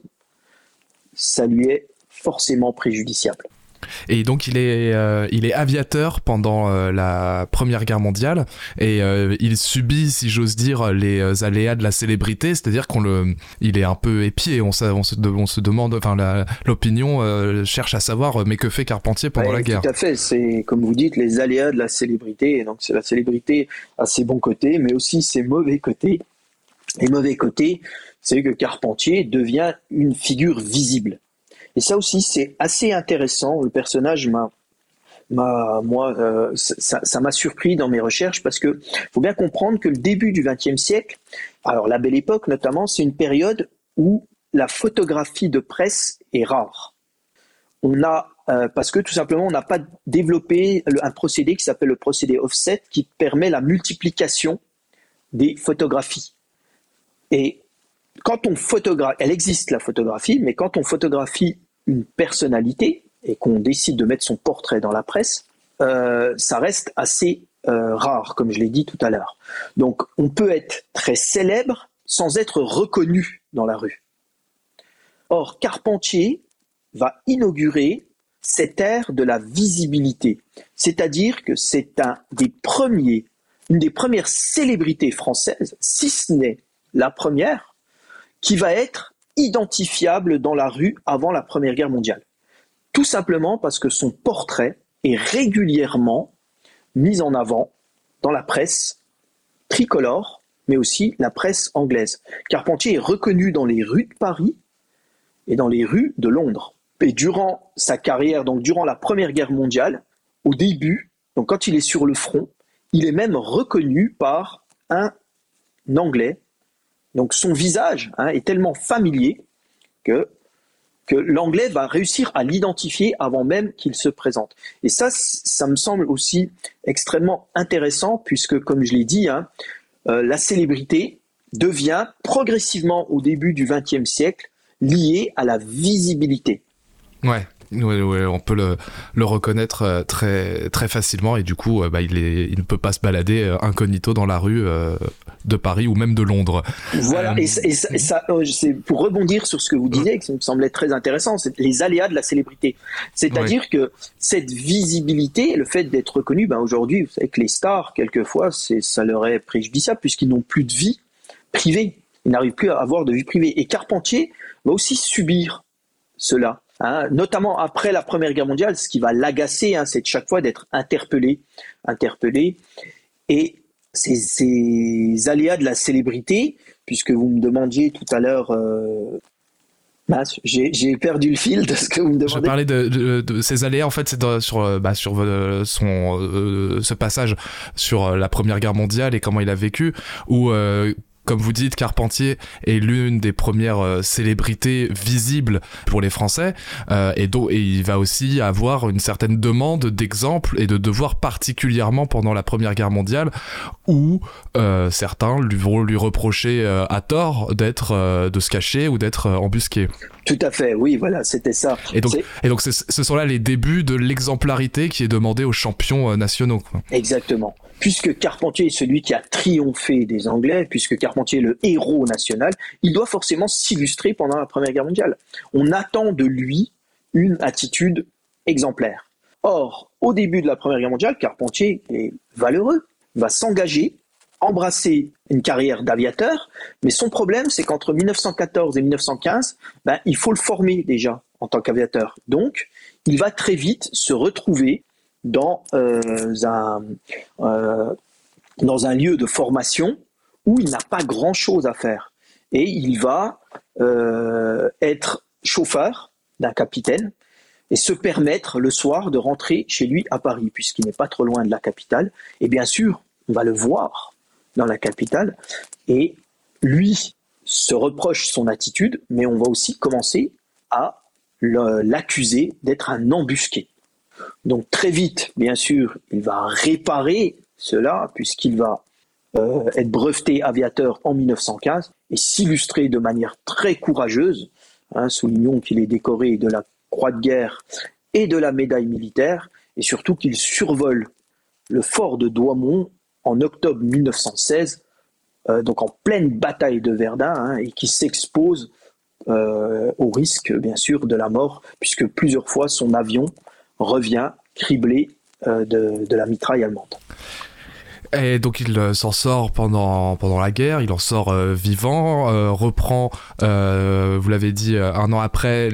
ça lui est forcément préjudiciable. Et donc il est, euh, il est aviateur pendant euh, la Première Guerre mondiale et euh, il subit, si j'ose dire, les aléas de la célébrité, c'est-à-dire qu'on le, il est un peu épié. On, se, on se demande, enfin l'opinion cherche à savoir, mais que fait Carpentier pendant la guerre Tout à fait. C'est comme vous dites les aléas de la célébrité. donc c'est la célébrité a ses bons côtés, mais aussi ses mauvais côtés. Les mauvais côtés, c'est que Carpentier devient une figure visible. Et ça aussi, c'est assez intéressant. Le personnage m'a moi, euh, ça m'a surpris dans mes recherches parce que faut bien comprendre que le début du XXe siècle, alors la Belle Époque notamment, c'est une période où la photographie de presse est rare. On a euh, parce que tout simplement on n'a pas développé un procédé qui s'appelle le procédé offset qui permet la multiplication des photographies. Et quand on photographie, elle existe la photographie, mais quand on photographie une personnalité et qu'on décide de mettre son portrait dans la presse, euh, ça reste assez euh, rare, comme je l'ai dit tout à l'heure. Donc on peut être très célèbre sans être reconnu dans la rue. Or, Carpentier va inaugurer cette ère de la visibilité, c'est-à-dire que c'est un des premiers, une des premières célébrités françaises, si ce n'est la première, qui va être identifiable dans la rue avant la Première Guerre mondiale. Tout simplement parce que son portrait est régulièrement mis en avant dans la presse tricolore, mais aussi la presse anglaise. Carpentier est reconnu dans les rues de Paris et dans les rues de Londres. Et durant sa carrière, donc durant la Première Guerre mondiale, au début, quand il est sur le front, il est même reconnu par un Anglais donc son visage hein, est tellement familier que, que l'anglais va réussir à l'identifier avant même qu'il se présente. Et ça, ça me semble aussi extrêmement intéressant puisque, comme je l'ai dit, hein, euh, la célébrité devient progressivement au début du XXe siècle liée à la visibilité. Ouais. On peut le, le, reconnaître euh, très, très facilement et du coup, euh, bah, il, est, il ne peut pas se balader euh, incognito dans la rue de Paris ou même de Londres. Voilà, et, ça, c'est pour rebondir sur ce que vous disiez, qui me semblait très intéressant, c'est les aléas de la célébrité. C'est-à-dire que cette visibilité, le fait d'être reconnu, ben aujourd'hui, vous savez que les stars, quelquefois, ça leur est préjudiciable puisqu'ils n'ont plus de vie privée. Ils n'arrivent plus à avoir de vie privée. Et Carpentier va aussi subir cela. Hein, notamment après la Première Guerre mondiale, ce qui va l'agacer, hein, c'est de chaque fois d'être interpellé, interpellé. Et ces, aléas de la célébrité, puisque vous me demandiez tout à l'heure, euh, j'ai perdu le fil de ce que vous me demandez. Je parlais de, ces aléas, en fait, c'est sur, bah, sur euh, son, euh, ce passage sur la Première Guerre mondiale et comment il a vécu, où comme vous dites, Carpentier est l'une des premières euh, célébrités visibles pour les Français, euh, et, et il va aussi avoir une certaine demande d'exemples et de devoirs particulièrement pendant la Première Guerre mondiale, où euh, certains lui vont lui reprocher à tort d'être, de se cacher ou d'être embusqué. Tout à fait, oui, voilà, c'était ça. Et donc, et donc ce sont là les débuts de l'exemplarité qui est demandée aux champions nationaux. Exactement puisque Carpentier est celui qui a triomphé des Anglais, puisque Carpentier est le héros national, il doit forcément s'illustrer pendant la Première Guerre mondiale. On attend de lui une attitude exemplaire. Or, au début de la Première Guerre mondiale, Carpentier est valeureux, va s'engager, embrasser une carrière d'aviateur, mais son problème, c'est qu'entre 1914 et 1915, ben, il faut le former déjà en tant qu'aviateur. Donc, il va très vite se retrouver dans, euh, un, euh, dans un lieu de formation où il n'a pas grand-chose à faire. Et il va euh, être chauffeur d'un capitaine et se permettre le soir de rentrer chez lui à Paris, puisqu'il n'est pas trop loin de la capitale. Et bien sûr, on va le voir dans la capitale. Et lui se reproche son attitude, mais on va aussi commencer à l'accuser d'être un embusqué. Donc très vite, bien sûr, il va réparer cela puisqu'il va euh, être breveté aviateur en 1915 et s'illustrer de manière très courageuse. Hein, soulignons qu'il est décoré de la Croix de guerre et de la médaille militaire et surtout qu'il survole le fort de Douaumont en octobre 1916, euh, donc en pleine bataille de Verdun, hein, et qui s'expose euh, au risque, bien sûr, de la mort, puisque plusieurs fois son avion revient criblé de, de la mitraille allemande. Et donc il euh, s'en sort pendant, pendant la guerre, il en sort euh, vivant, euh, reprend, vous l'avez dit, un an après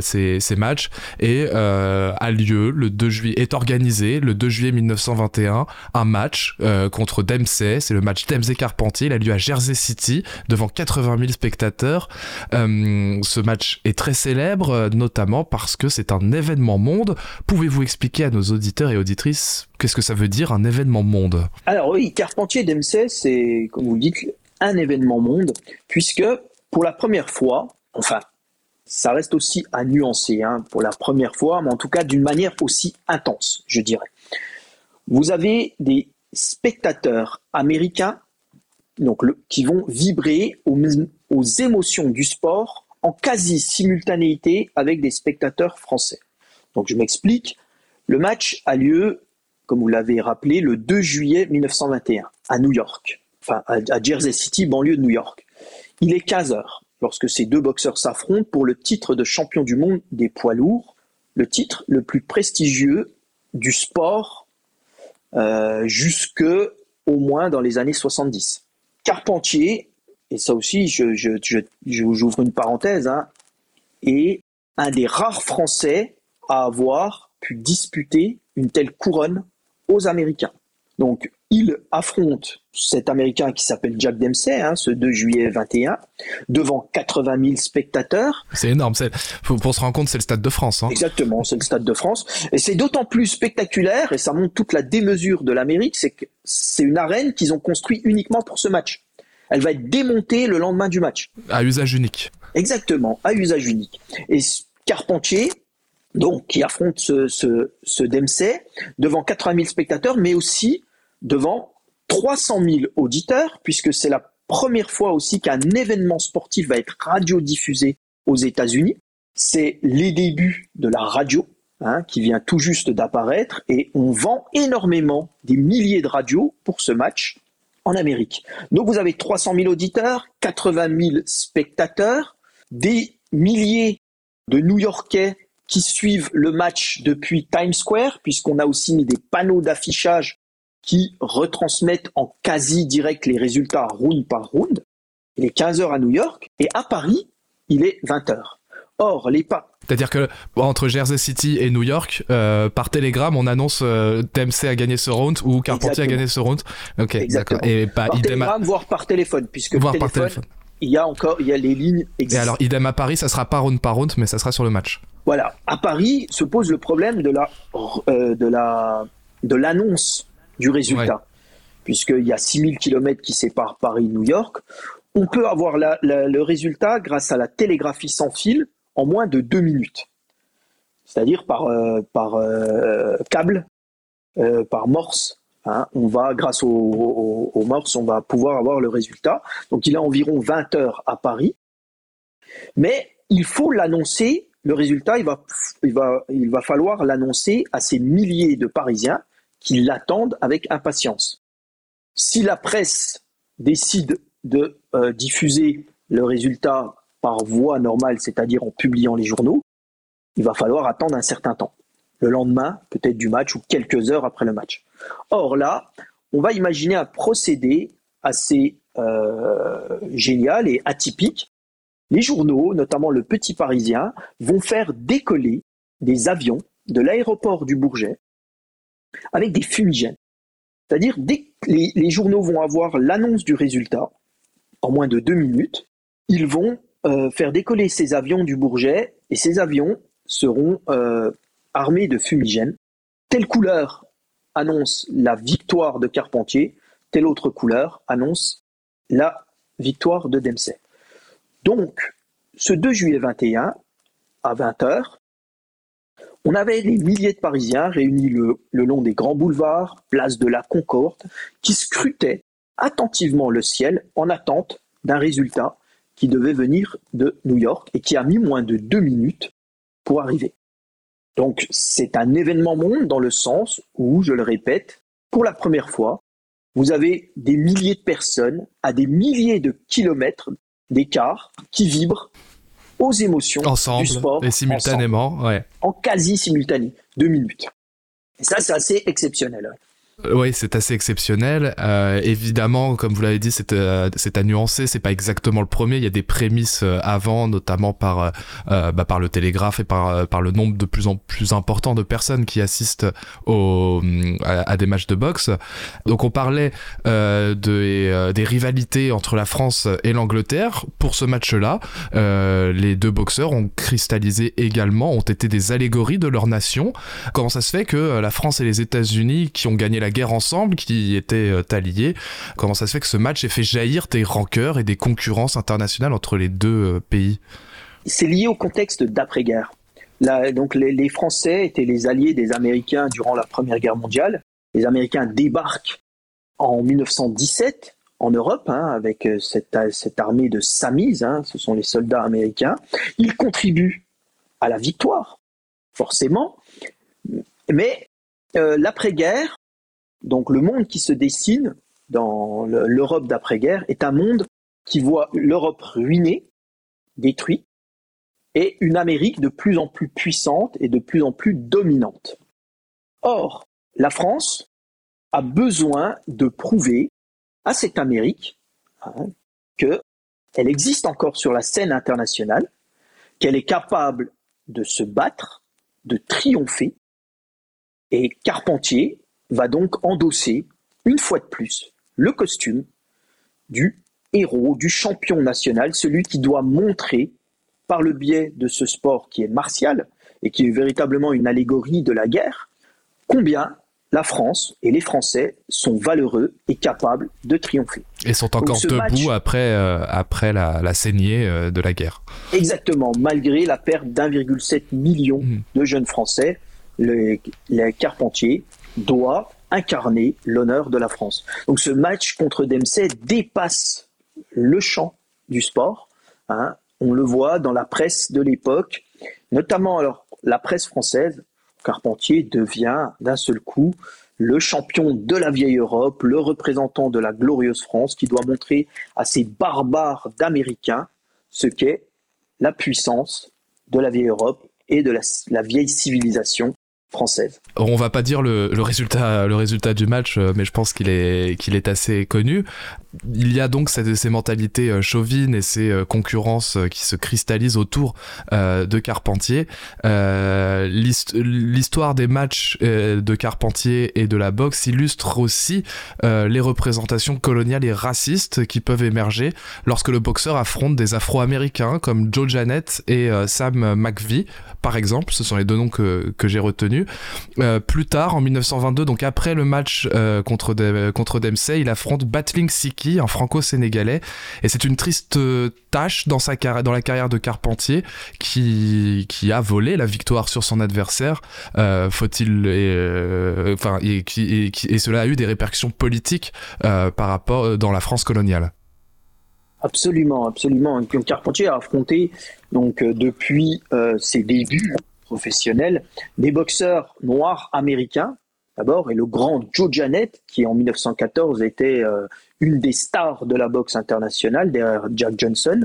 ces, matchs, et a lieu le 2 juillet, est organisé le 2 juillet 1921, un match contre Dempsey, c'est le match Dempsey-Carpentier, il a lieu à Jersey City, devant 80 000 spectateurs. ce match est très célèbre, notamment parce que c'est un événement monde. Pouvez-vous expliquer à nos auditeurs et auditrices qu'est-ce que ça veut dire un événement monde alors oui, Carpentier d'MC, c'est, comme vous le dites, un événement monde, puisque pour la première fois, enfin, ça reste aussi à nuancer, hein, pour la première fois, mais en tout cas d'une manière aussi intense, je dirais. Vous avez des spectateurs américains donc qui vont vibrer aux, émotions du sport en quasi simultanéité avec des spectateurs français. Donc je m'explique, le match a lieu comme vous l'avez rappelé, le 2 juillet 1921, à New York, enfin à Jersey City, banlieue de New York. Il est 15 heures lorsque ces deux boxeurs s'affrontent pour le titre de champion du monde des poids lourds, le titre le plus prestigieux du sport euh, jusque au moins dans les années 70. Carpentier, et ça aussi, je, je, j'ouvre une parenthèse, hein, est un des rares Français à avoir pu disputer une telle couronne aux Américains. Donc, il affronte cet Américain qui s'appelle Jack Dempsey, hein, ce 2 juillet 21, devant 80 000 spectateurs. C'est énorme. pour se rendre compte, c'est le Stade de France. Hein. Exactement, c'est le Stade de France. Et c'est d'autant plus spectaculaire, et ça montre toute la démesure de l'Amérique, c'est que c'est une arène qu'ils ont construite uniquement pour ce match. Elle va être démontée le lendemain du match. À usage unique. Exactement, à usage unique. Et Carpentier, donc qui affronte ce, ce, Dempsey devant 80 000 spectateurs, mais aussi devant 300 000 auditeurs, puisque c'est la première fois aussi qu'un événement sportif va être radiodiffusé aux États-Unis. C'est les débuts de la radio, hein, qui vient tout juste d'apparaître, et on vend énormément des milliers de radios pour ce match en Amérique. Donc vous avez 300 000 auditeurs, 80 000 spectateurs, des milliers de New-Yorkais qui suivent le match depuis Times Square, puisqu'on a aussi mis des panneaux d'affichage qui retransmettent en quasi direct les résultats round par round. Il est 15h à New York et à Paris, il est 20h. Or, les pas. C'est-à-dire que entre Jersey City et New York, euh, par télégramme, on annonce euh, a gagné ce round ou Carpentier a gagné ce round. Ok, d'accord. Et pas par télégramme, voire par téléphone, puisque voire par téléphone, il y a encore, il y a les lignes. Et alors, idem à Paris, ça sera pas round par round, mais ça sera sur le match. Voilà. À Paris se pose le problème de la euh, de la de l'annonce du résultat, puisqu'il y a 6000 km qui séparent Paris-New York. On peut avoir le résultat grâce à la télégraphie sans fil en moins de deux minutes, c'est-à-dire par euh, par euh, câble, par morse. Hein. on va, grâce au, au, morse, on va pouvoir avoir le résultat. Donc il a environ 20 heures à Paris. Mais il faut l'annoncer le résultat, il va, il va, il va falloir l'annoncer à ces milliers de Parisiens qui l'attendent avec impatience. Si la presse décide de euh, diffuser le résultat par voie normale, c'est-à-dire en publiant les journaux, il va falloir attendre un certain temps. Le lendemain, peut-être du match ou quelques heures après le match. Or là, on va imaginer un procédé assez euh, génial et atypique les journaux, notamment le Petit Parisien, vont faire décoller des avions de l'aéroport du Bourget avec des fumigènes. C'est-à-dire, dès que les, journaux vont avoir l'annonce du résultat, en moins de deux minutes, ils vont euh, faire décoller ces avions du Bourget et ces avions seront euh, armés de fumigènes. Telle couleur annonce la victoire de Carpentier, telle autre couleur annonce la victoire de Dempsey. Donc, ce 2 juillet 21, à 20h, on avait des milliers de Parisiens réunis le, long des grands boulevards, place de la Concorde, qui scrutaient attentivement le ciel en attente d'un résultat qui devait venir de New York et qui a mis moins de deux minutes pour arriver. Donc c'est un événement monde dans le sens où, je le répète, pour la première fois, vous avez des milliers de personnes à des milliers de kilomètres d'écart qui vibrent aux émotions ensemble, du sport et simultanément, en quasi simultané. deux minutes. Et ça, c'est assez exceptionnel. Hein. Oui, c'est assez exceptionnel. Euh, évidemment, comme vous l'avez dit, c'est euh, à nuancer. C'est pas exactement le premier. Il y a des prémices euh, avant, notamment par euh, bah, par le télégraphe et par par le nombre de plus en plus important de personnes qui assistent au à, des matchs de boxe. Donc on parlait de, des rivalités entre la France et l'Angleterre. Pour ce match-là, les deux boxeurs ont cristallisé également, ont été des allégories de leur nation. Comment ça se fait que la France et les États-Unis, qui ont gagné la guerre ensemble, qui étaient euh, alliés. Comment ça se fait que ce match ait fait jaillir des rancœurs et des concurrences internationales entre les deux euh, pays? C'est lié au contexte d'après-guerre. donc les, Français étaient les alliés des Américains durant la Première Guerre mondiale. Les Américains débarquent en 1917 en Europe hein, avec euh, cette, armée de Samis, hein, ce sont les soldats américains. Ils contribuent à la victoire, forcément, mais l'après-guerre donc le monde qui se dessine dans l'Europe d'après-guerre est un monde qui voit l'Europe ruinée, détruite, et une Amérique de plus en plus puissante et de plus en plus dominante. Or, la France a besoin de prouver à cette Amérique hein, qu'elle existe encore sur la scène internationale, qu'elle est capable de se battre, de triompher. Et Carpentier va donc endosser, une fois de plus, le costume du héros, du champion national, celui qui doit montrer, par le biais de ce sport qui est martial et qui est véritablement une allégorie de la guerre, combien la France et les Français sont valeureux et capables de triompher. Et sont encore debout après, euh, après la, saignée euh, de la guerre. Exactement, malgré la perte d'1,7 million mmh. de jeunes Français, les, les Carpentiers doit incarner l'honneur de la France. Donc ce match contre Dempsey dépasse le champ du sport. Hein. On le voit dans la presse de l'époque, notamment alors la presse française. Carpentier devient d'un seul coup le champion de la vieille Europe, le représentant de la glorieuse France, qui doit montrer à ces barbares d'Américains ce qu'est la puissance de la vieille Europe et de la vieille civilisation française. On va pas dire le, résultat, du match, euh, mais je pense qu'il est, qu'il est assez connu. Il y a donc ces mentalités euh, chauvines et ces euh, concurrences qui se cristallisent autour de Carpentier. L'histoire des matchs de Carpentier et de la boxe illustre aussi les représentations coloniales et racistes qui peuvent émerger lorsque le boxeur affronte des Afro-Américains comme Joe Janet et Sam McVie, par exemple. Ce sont les deux noms que, que j'ai retenus. Euh, plus tard, en 1922, donc après le match euh, contre, contre Dempsey, il affronte Battling Siki, un franco-sénégalais. Et c'est une triste euh, tâche dans, sa la carrière de Carpentier qui, a volé la victoire sur son adversaire. Faut-il. Et, cela a eu des répercussions politiques par rapport dans la France coloniale. Absolument, absolument. Carpentier a affronté donc depuis ses débuts professionnels, des boxeurs noirs américains, d'abord, et le grand Joe Janet, qui en 1914 était euh, une des stars de la boxe internationale, derrière Jack Johnson.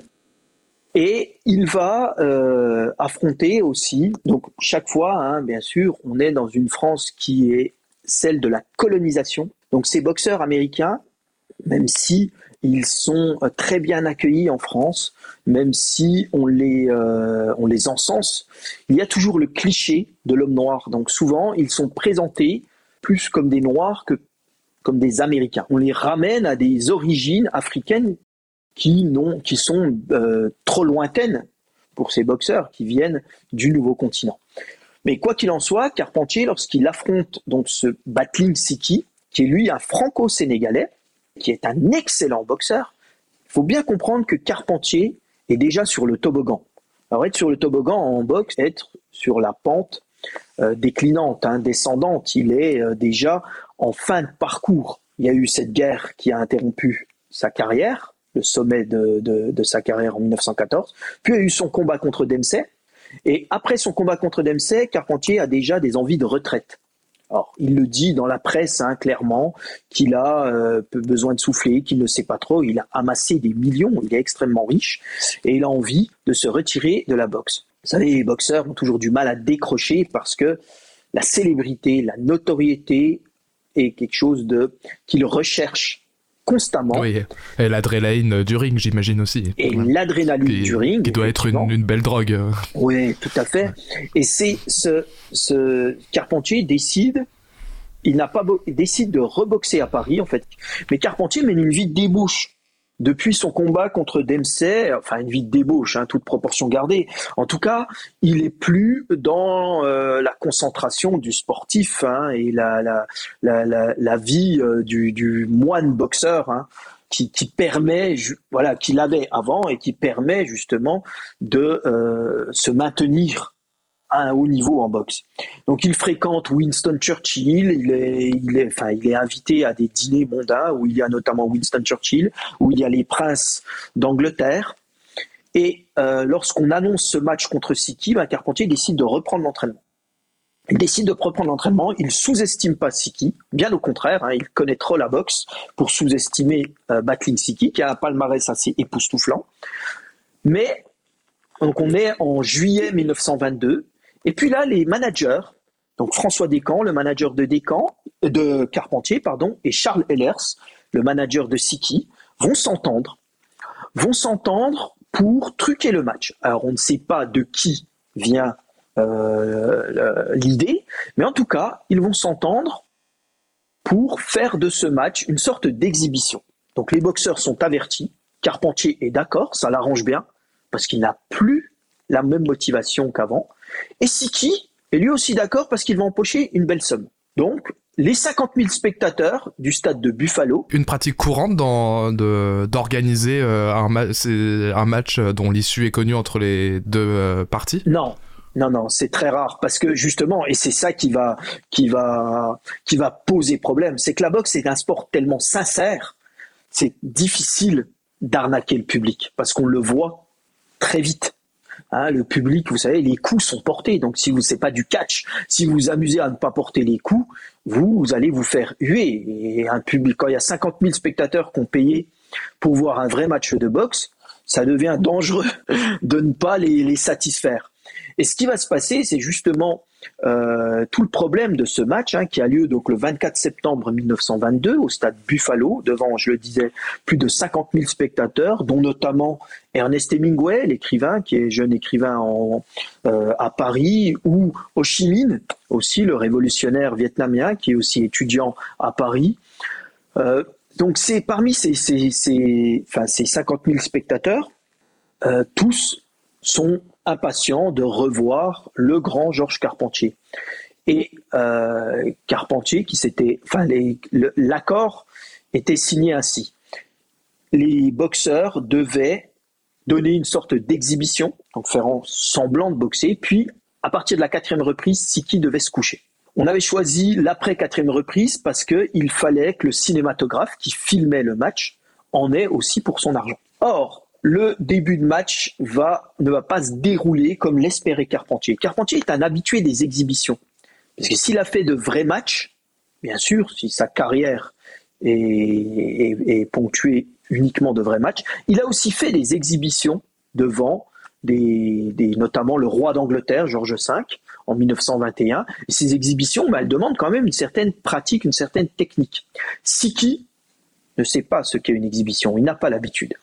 Et il va euh, affronter aussi, donc chaque fois, hein, bien sûr, on est dans une France qui est celle de la colonisation. Donc ces boxeurs américains, même si ils sont euh, très bien accueillis en France, même si on les, euh, on les encense. Il y a toujours le cliché de l'homme noir. Donc souvent, ils sont présentés plus comme des noirs que comme des Américains. On les ramène à des origines africaines qui, qui sont euh, trop lointaines pour ces boxeurs qui viennent du nouveau continent. Mais quoi qu'il en soit, Carpentier, lorsqu'il affronte donc ce Battling Siki, qui est lui un franco-sénégalais, qui est un excellent boxeur, il faut bien comprendre que Carpentier est déjà sur le toboggan. Alors être sur le toboggan en boxe, être sur la pente euh, déclinante, hein, descendante, il est euh, déjà en fin de parcours. Il y a eu cette guerre qui a interrompu sa carrière, le sommet de, de sa carrière en 1914, puis il y a eu son combat contre Dempsey, et après son combat contre Dempsey, Carpentier a déjà des envies de retraite. Alors, il le dit dans la presse hein, clairement qu'il a euh, besoin de souffler, qu'il ne sait pas trop. Il a amassé des millions, il est extrêmement riche et il a envie de se retirer de la boxe. Vous savez, les boxeurs ont toujours du mal à décrocher parce que la célébrité, la notoriété est quelque chose de qu'il recherche constamment. Oui, et l'adrénaline du ring, j'imagine aussi. Et l'adrénaline du ring. Qui doit être une, belle drogue. Oui, tout à fait. Et c'est ce, ce Carpentier décide, il n'a pas il décide de reboxer à Paris en fait. Mais Carpentier mène une vie de débouche depuis son combat contre Dempsey, enfin une vie de débauche, hein, toute proportion gardée. En tout cas, il est plus dans euh, la concentration du sportif hein, et la, la, la, la, vie euh, du, du, moine boxeur. Hein, qui, qui, permet, voilà, qu'il avait avant et qui permet justement de euh, se maintenir à un haut niveau en boxe. Donc il fréquente Winston Churchill, il est, enfin, il est invité à des dîners mondains où il y a notamment Winston Churchill, où il y a les princes d'Angleterre. Et euh, lorsqu'on annonce ce match contre Siki, ben, Carpentier décide de reprendre l'entraînement. Il décide de reprendre l'entraînement, il sous-estime pas Siki, bien au contraire, hein, il connaît trop la boxe pour sous-estimer euh, Battling Siki, qui a un palmarès assez époustouflant. Mais donc on est en juillet 1922, et puis là, les managers, donc François Descamps, le manager de Descamps, de Carpentier, pardon, et Charles Ellers, le manager de Siki, vont s'entendre, vont s'entendre pour truquer le match. Alors on ne sait pas de qui vient euh, l'idée, mais en tout cas, ils vont s'entendre pour faire de ce match une sorte d'exhibition. Donc les boxeurs sont avertis, Carpentier est d'accord, ça l'arrange bien, parce qu'il n'a plus la même motivation qu'avant. Et Siki est lui aussi d'accord parce qu'il va empocher une belle somme. Donc, les 50 000 spectateurs du stade de Buffalo. Une pratique courante d'organiser euh, un, un, match dont l'issue est connue entre les deux euh, parties? Non, non, non, c'est très rare parce que justement, et c'est ça qui va, qui va, qui va poser problème, c'est que la boxe est un sport tellement sincère, c'est difficile d'arnaquer le public parce qu'on le voit très vite. Hein, le public, vous savez, les coups sont portés. Donc si vous c'est pas du catch, si vous vous amusez à ne pas porter les coups, vous, vous allez vous faire huer. Et un public, quand il y a 50 000 spectateurs qui ont payé pour voir un vrai match de boxe, ça devient dangereux [laughs] de ne pas les, les satisfaire. Et ce qui va se passer, c'est justement euh, tout le problème de ce match hein, qui a lieu donc le 24 septembre 1922 au stade Buffalo, devant, je le disais, plus de 50 000 spectateurs, dont notamment Ernest Hemingway, l'écrivain, qui est jeune écrivain euh, à Paris, ou Ho Chi Minh, aussi le révolutionnaire vietnamien, qui est aussi étudiant à Paris. Euh, donc c'est parmi ces, ces, ces, ces 50 000 spectateurs, tous sont impatients de revoir le grand Georges Carpentier. Et euh, Carpentier, qui s'était, enfin, l'accord était signé ainsi. Les boxeurs devaient donner une sorte d'exhibition, donc faire semblant de boxer, puis à partir de la quatrième reprise, Siki devait se coucher. On avait choisi l'après quatrième reprise parce qu'il fallait que le cinématographe qui filmait le match en ait aussi pour son argent. Or, le début de match va, ne va pas se dérouler comme l'espérait Carpentier. Carpentier est un habitué des exhibitions. Parce que s'il a fait de vrais matchs, bien sûr, si sa carrière est, ponctuée uniquement de vrais matchs, il a aussi fait des exhibitions devant notamment le roi d'Angleterre, George V, en 1921. Et ces exhibitions, bah, elles demandent quand même une certaine pratique, une certaine technique. Siki ne sait pas ce qu'est une exhibition, il n'a pas l'habitude.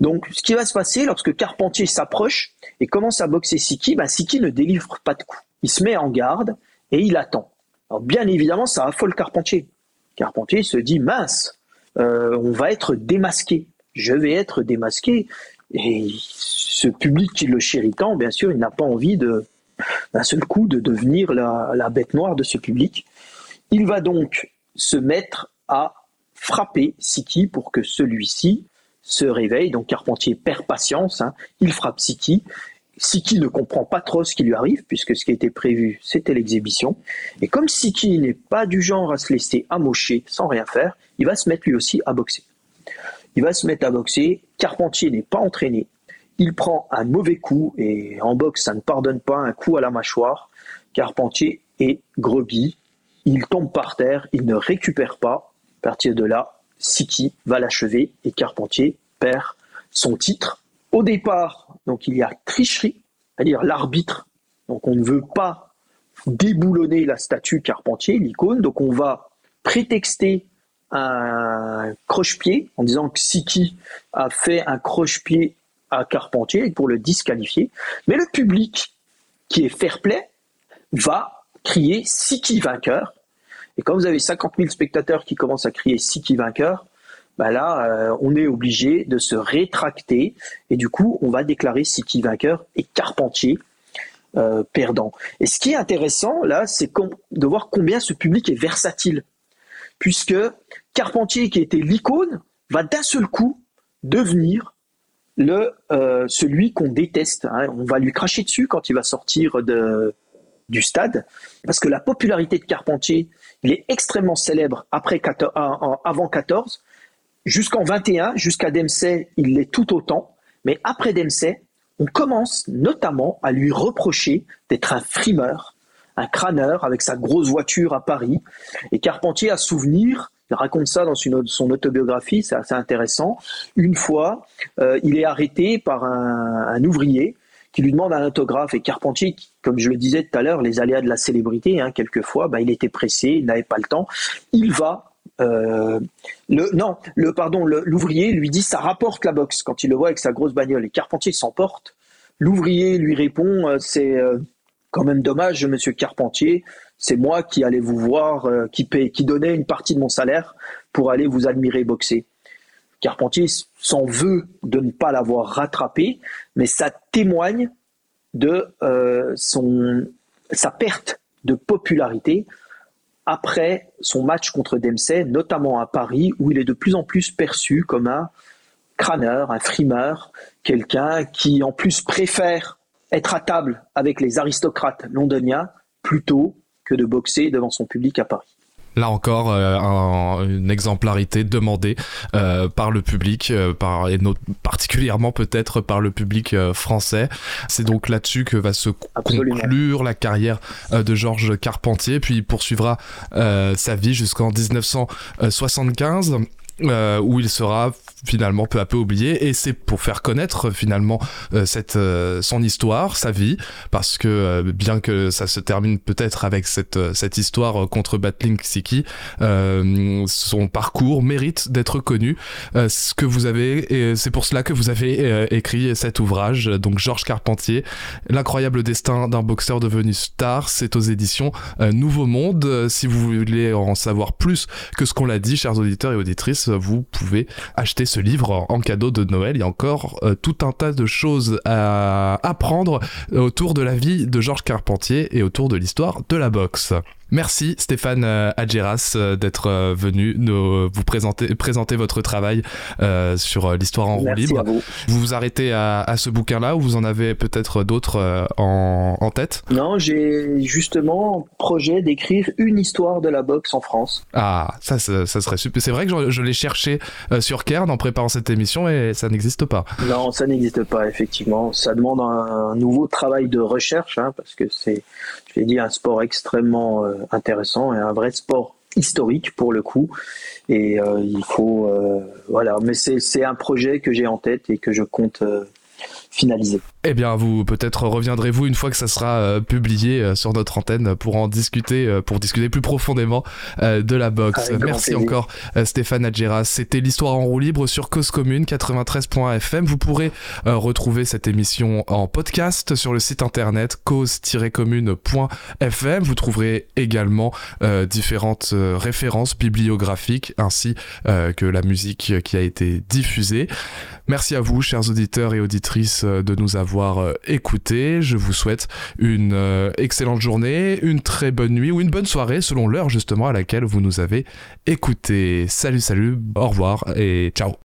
Donc, ce qui va se passer lorsque Carpentier s'approche et commence à boxer Siki, bah, Siki ne délivre pas de coup. Il se met en garde et il attend. Bien évidemment, ça affole Carpentier. Carpentier se dit mince, euh, on va être démasqué. Je vais être démasqué. Et ce public qui le chérit tant, bien sûr, il n'a pas envie d'un seul coup, de devenir la, la bête noire de ce public. Il va donc se mettre à frapper Siki pour que celui-ci se réveille, donc Carpentier perd patience, hein. il frappe Siki. Siki ne comprend pas trop ce qui lui arrive, puisque ce qui était prévu, c'était l'exhibition. Et comme Siki n'est pas du genre à se laisser amocher sans rien faire, il va se mettre lui aussi à boxer. Il va se mettre à boxer, Carpentier n'est pas entraîné, il prend un mauvais coup, et en boxe, ça ne pardonne pas, un coup à la mâchoire. Carpentier est groggy, il tombe par terre, il ne récupère pas. À partir de là, Siki va l'achever et Carpentier perd son titre. Au départ, donc il y a tricherie, c'est-à-dire l'arbitre. Donc on ne veut pas déboulonner la statue Carpentier, l'icône. Donc on va prétexter un croche-pied en disant que Siki a fait un croche-pied à Carpentier pour le disqualifier. Mais le public qui est fair play va crier Siki vainqueur. Et quand vous avez 50 000 spectateurs qui commencent à crier Siki vainqueur, bah là, euh, on est obligé de se rétracter et du coup, on va déclarer Siki vainqueur et Carpentier euh, perdant. Et ce qui est intéressant là, c'est de voir combien ce public est versatile, puisque Carpentier, qui était l'icône, va d'un seul coup devenir le euh, celui qu'on déteste. Hein. On va lui cracher dessus quand il va sortir de, du stade, parce que la popularité de Carpentier, il est extrêmement célèbre après avant 14, jusqu'en 21, jusqu'à Dempsey, il l'est tout autant, mais après Dempsey, on commence notamment à lui reprocher d'être un frimeur, un crâneur avec sa grosse voiture à Paris. Et Carpentier a souvenir, il raconte ça dans son autobiographie, c'est assez intéressant. Une fois, euh, il est arrêté par un, ouvrier qui lui demande un autographe. Et Carpentier, comme je le disais tout à l'heure, les aléas de la célébrité, hein, quelquefois, bah, il était pressé, il n'avait pas le temps. Il va euh, le, non, le pardon, l'ouvrier lui dit ça rapporte la boxe quand il le voit avec sa grosse bagnole. Et Carpentier s'emporte. L'ouvrier lui répond euh, c'est euh, quand même dommage, Monsieur Carpentier. C'est moi qui allais vous voir, qui paye, qui donnait une partie de mon salaire pour aller vous admirer boxer. Carpentier s'en veut de ne pas l'avoir rattrapé, mais ça témoigne de son sa perte de popularité après son match contre Dempsey, notamment à Paris, où il est de plus en plus perçu comme un crâneur, un frimeur, quelqu'un qui en plus préfère être à table avec les aristocrates londoniens plutôt que de boxer devant son public à Paris. Là encore, euh, une exemplarité demandée euh, par le public, euh, par, et particulièrement peut-être par le public français. C'est donc là-dessus que va se conclure la carrière de Georges Carpentier, puis il poursuivra sa vie jusqu'en 1975. où il sera finalement peu à peu oublié et c'est pour faire connaître finalement euh, cette euh, son histoire, sa vie parce que euh, bien que ça se termine peut-être avec cette cette histoire contre Battling Siki, son parcours mérite d'être connu. ce que vous avez et c'est pour cela que vous avez écrit cet ouvrage donc Georges Carpentier, l'incroyable destin d'un boxeur devenu star, c'est aux éditions Nouveau Monde. Si vous voulez en savoir plus que ce qu'on l'a dit, chers auditeurs et auditrices, vous pouvez acheter ce livre en cadeau de Noël. Il y a encore euh, tout un tas de choses à apprendre autour de la vie de Georges Carpentier et autour de l'histoire de la boxe. Merci Stéphane euh, Adjeras euh, d'être euh, venu nous, vous présenter, présenter votre travail sur l'histoire en roue libre. Vous. vous. vous arrêtez à, à ce bouquin-là ou vous en avez peut-être d'autres en, en, tête? Non, j'ai justement projet d'écrire une histoire de la boxe en France. Ah, ça, ça, serait super. C'est vrai que je, je l'ai cherché sur Kern en préparant cette émission et ça n'existe pas. Non, ça n'existe pas, effectivement. Ça demande un, nouveau travail de recherche hein, parce que c'est, je l'ai dit, un sport extrêmement intéressant et un vrai sport historique pour le coup. Et euh, il faut, euh, voilà, mais c'est un projet que j'ai en tête et que je compte euh, finalisé. Eh bien, vous peut-être reviendrez-vous une fois que ça sera euh, publié euh, sur notre antenne pour en discuter, euh, pour discuter plus profondément de la boxe. Merci encore Stéphane Adjeras. C'était l'histoire en roue libre sur Cause Commune 93.fm. Vous pourrez retrouver cette émission en podcast sur le site internet cause-commune.fm. Vous trouverez également différentes références bibliographiques ainsi que la musique qui a été diffusée. Merci à vous, chers auditeurs et auditrices, euh, de nous avoir euh, écoutés. Je vous souhaite une euh, excellente journée, une très bonne nuit ou une bonne soirée selon l'heure justement à laquelle vous nous avez écoutés. Salut, salut, au revoir et ciao.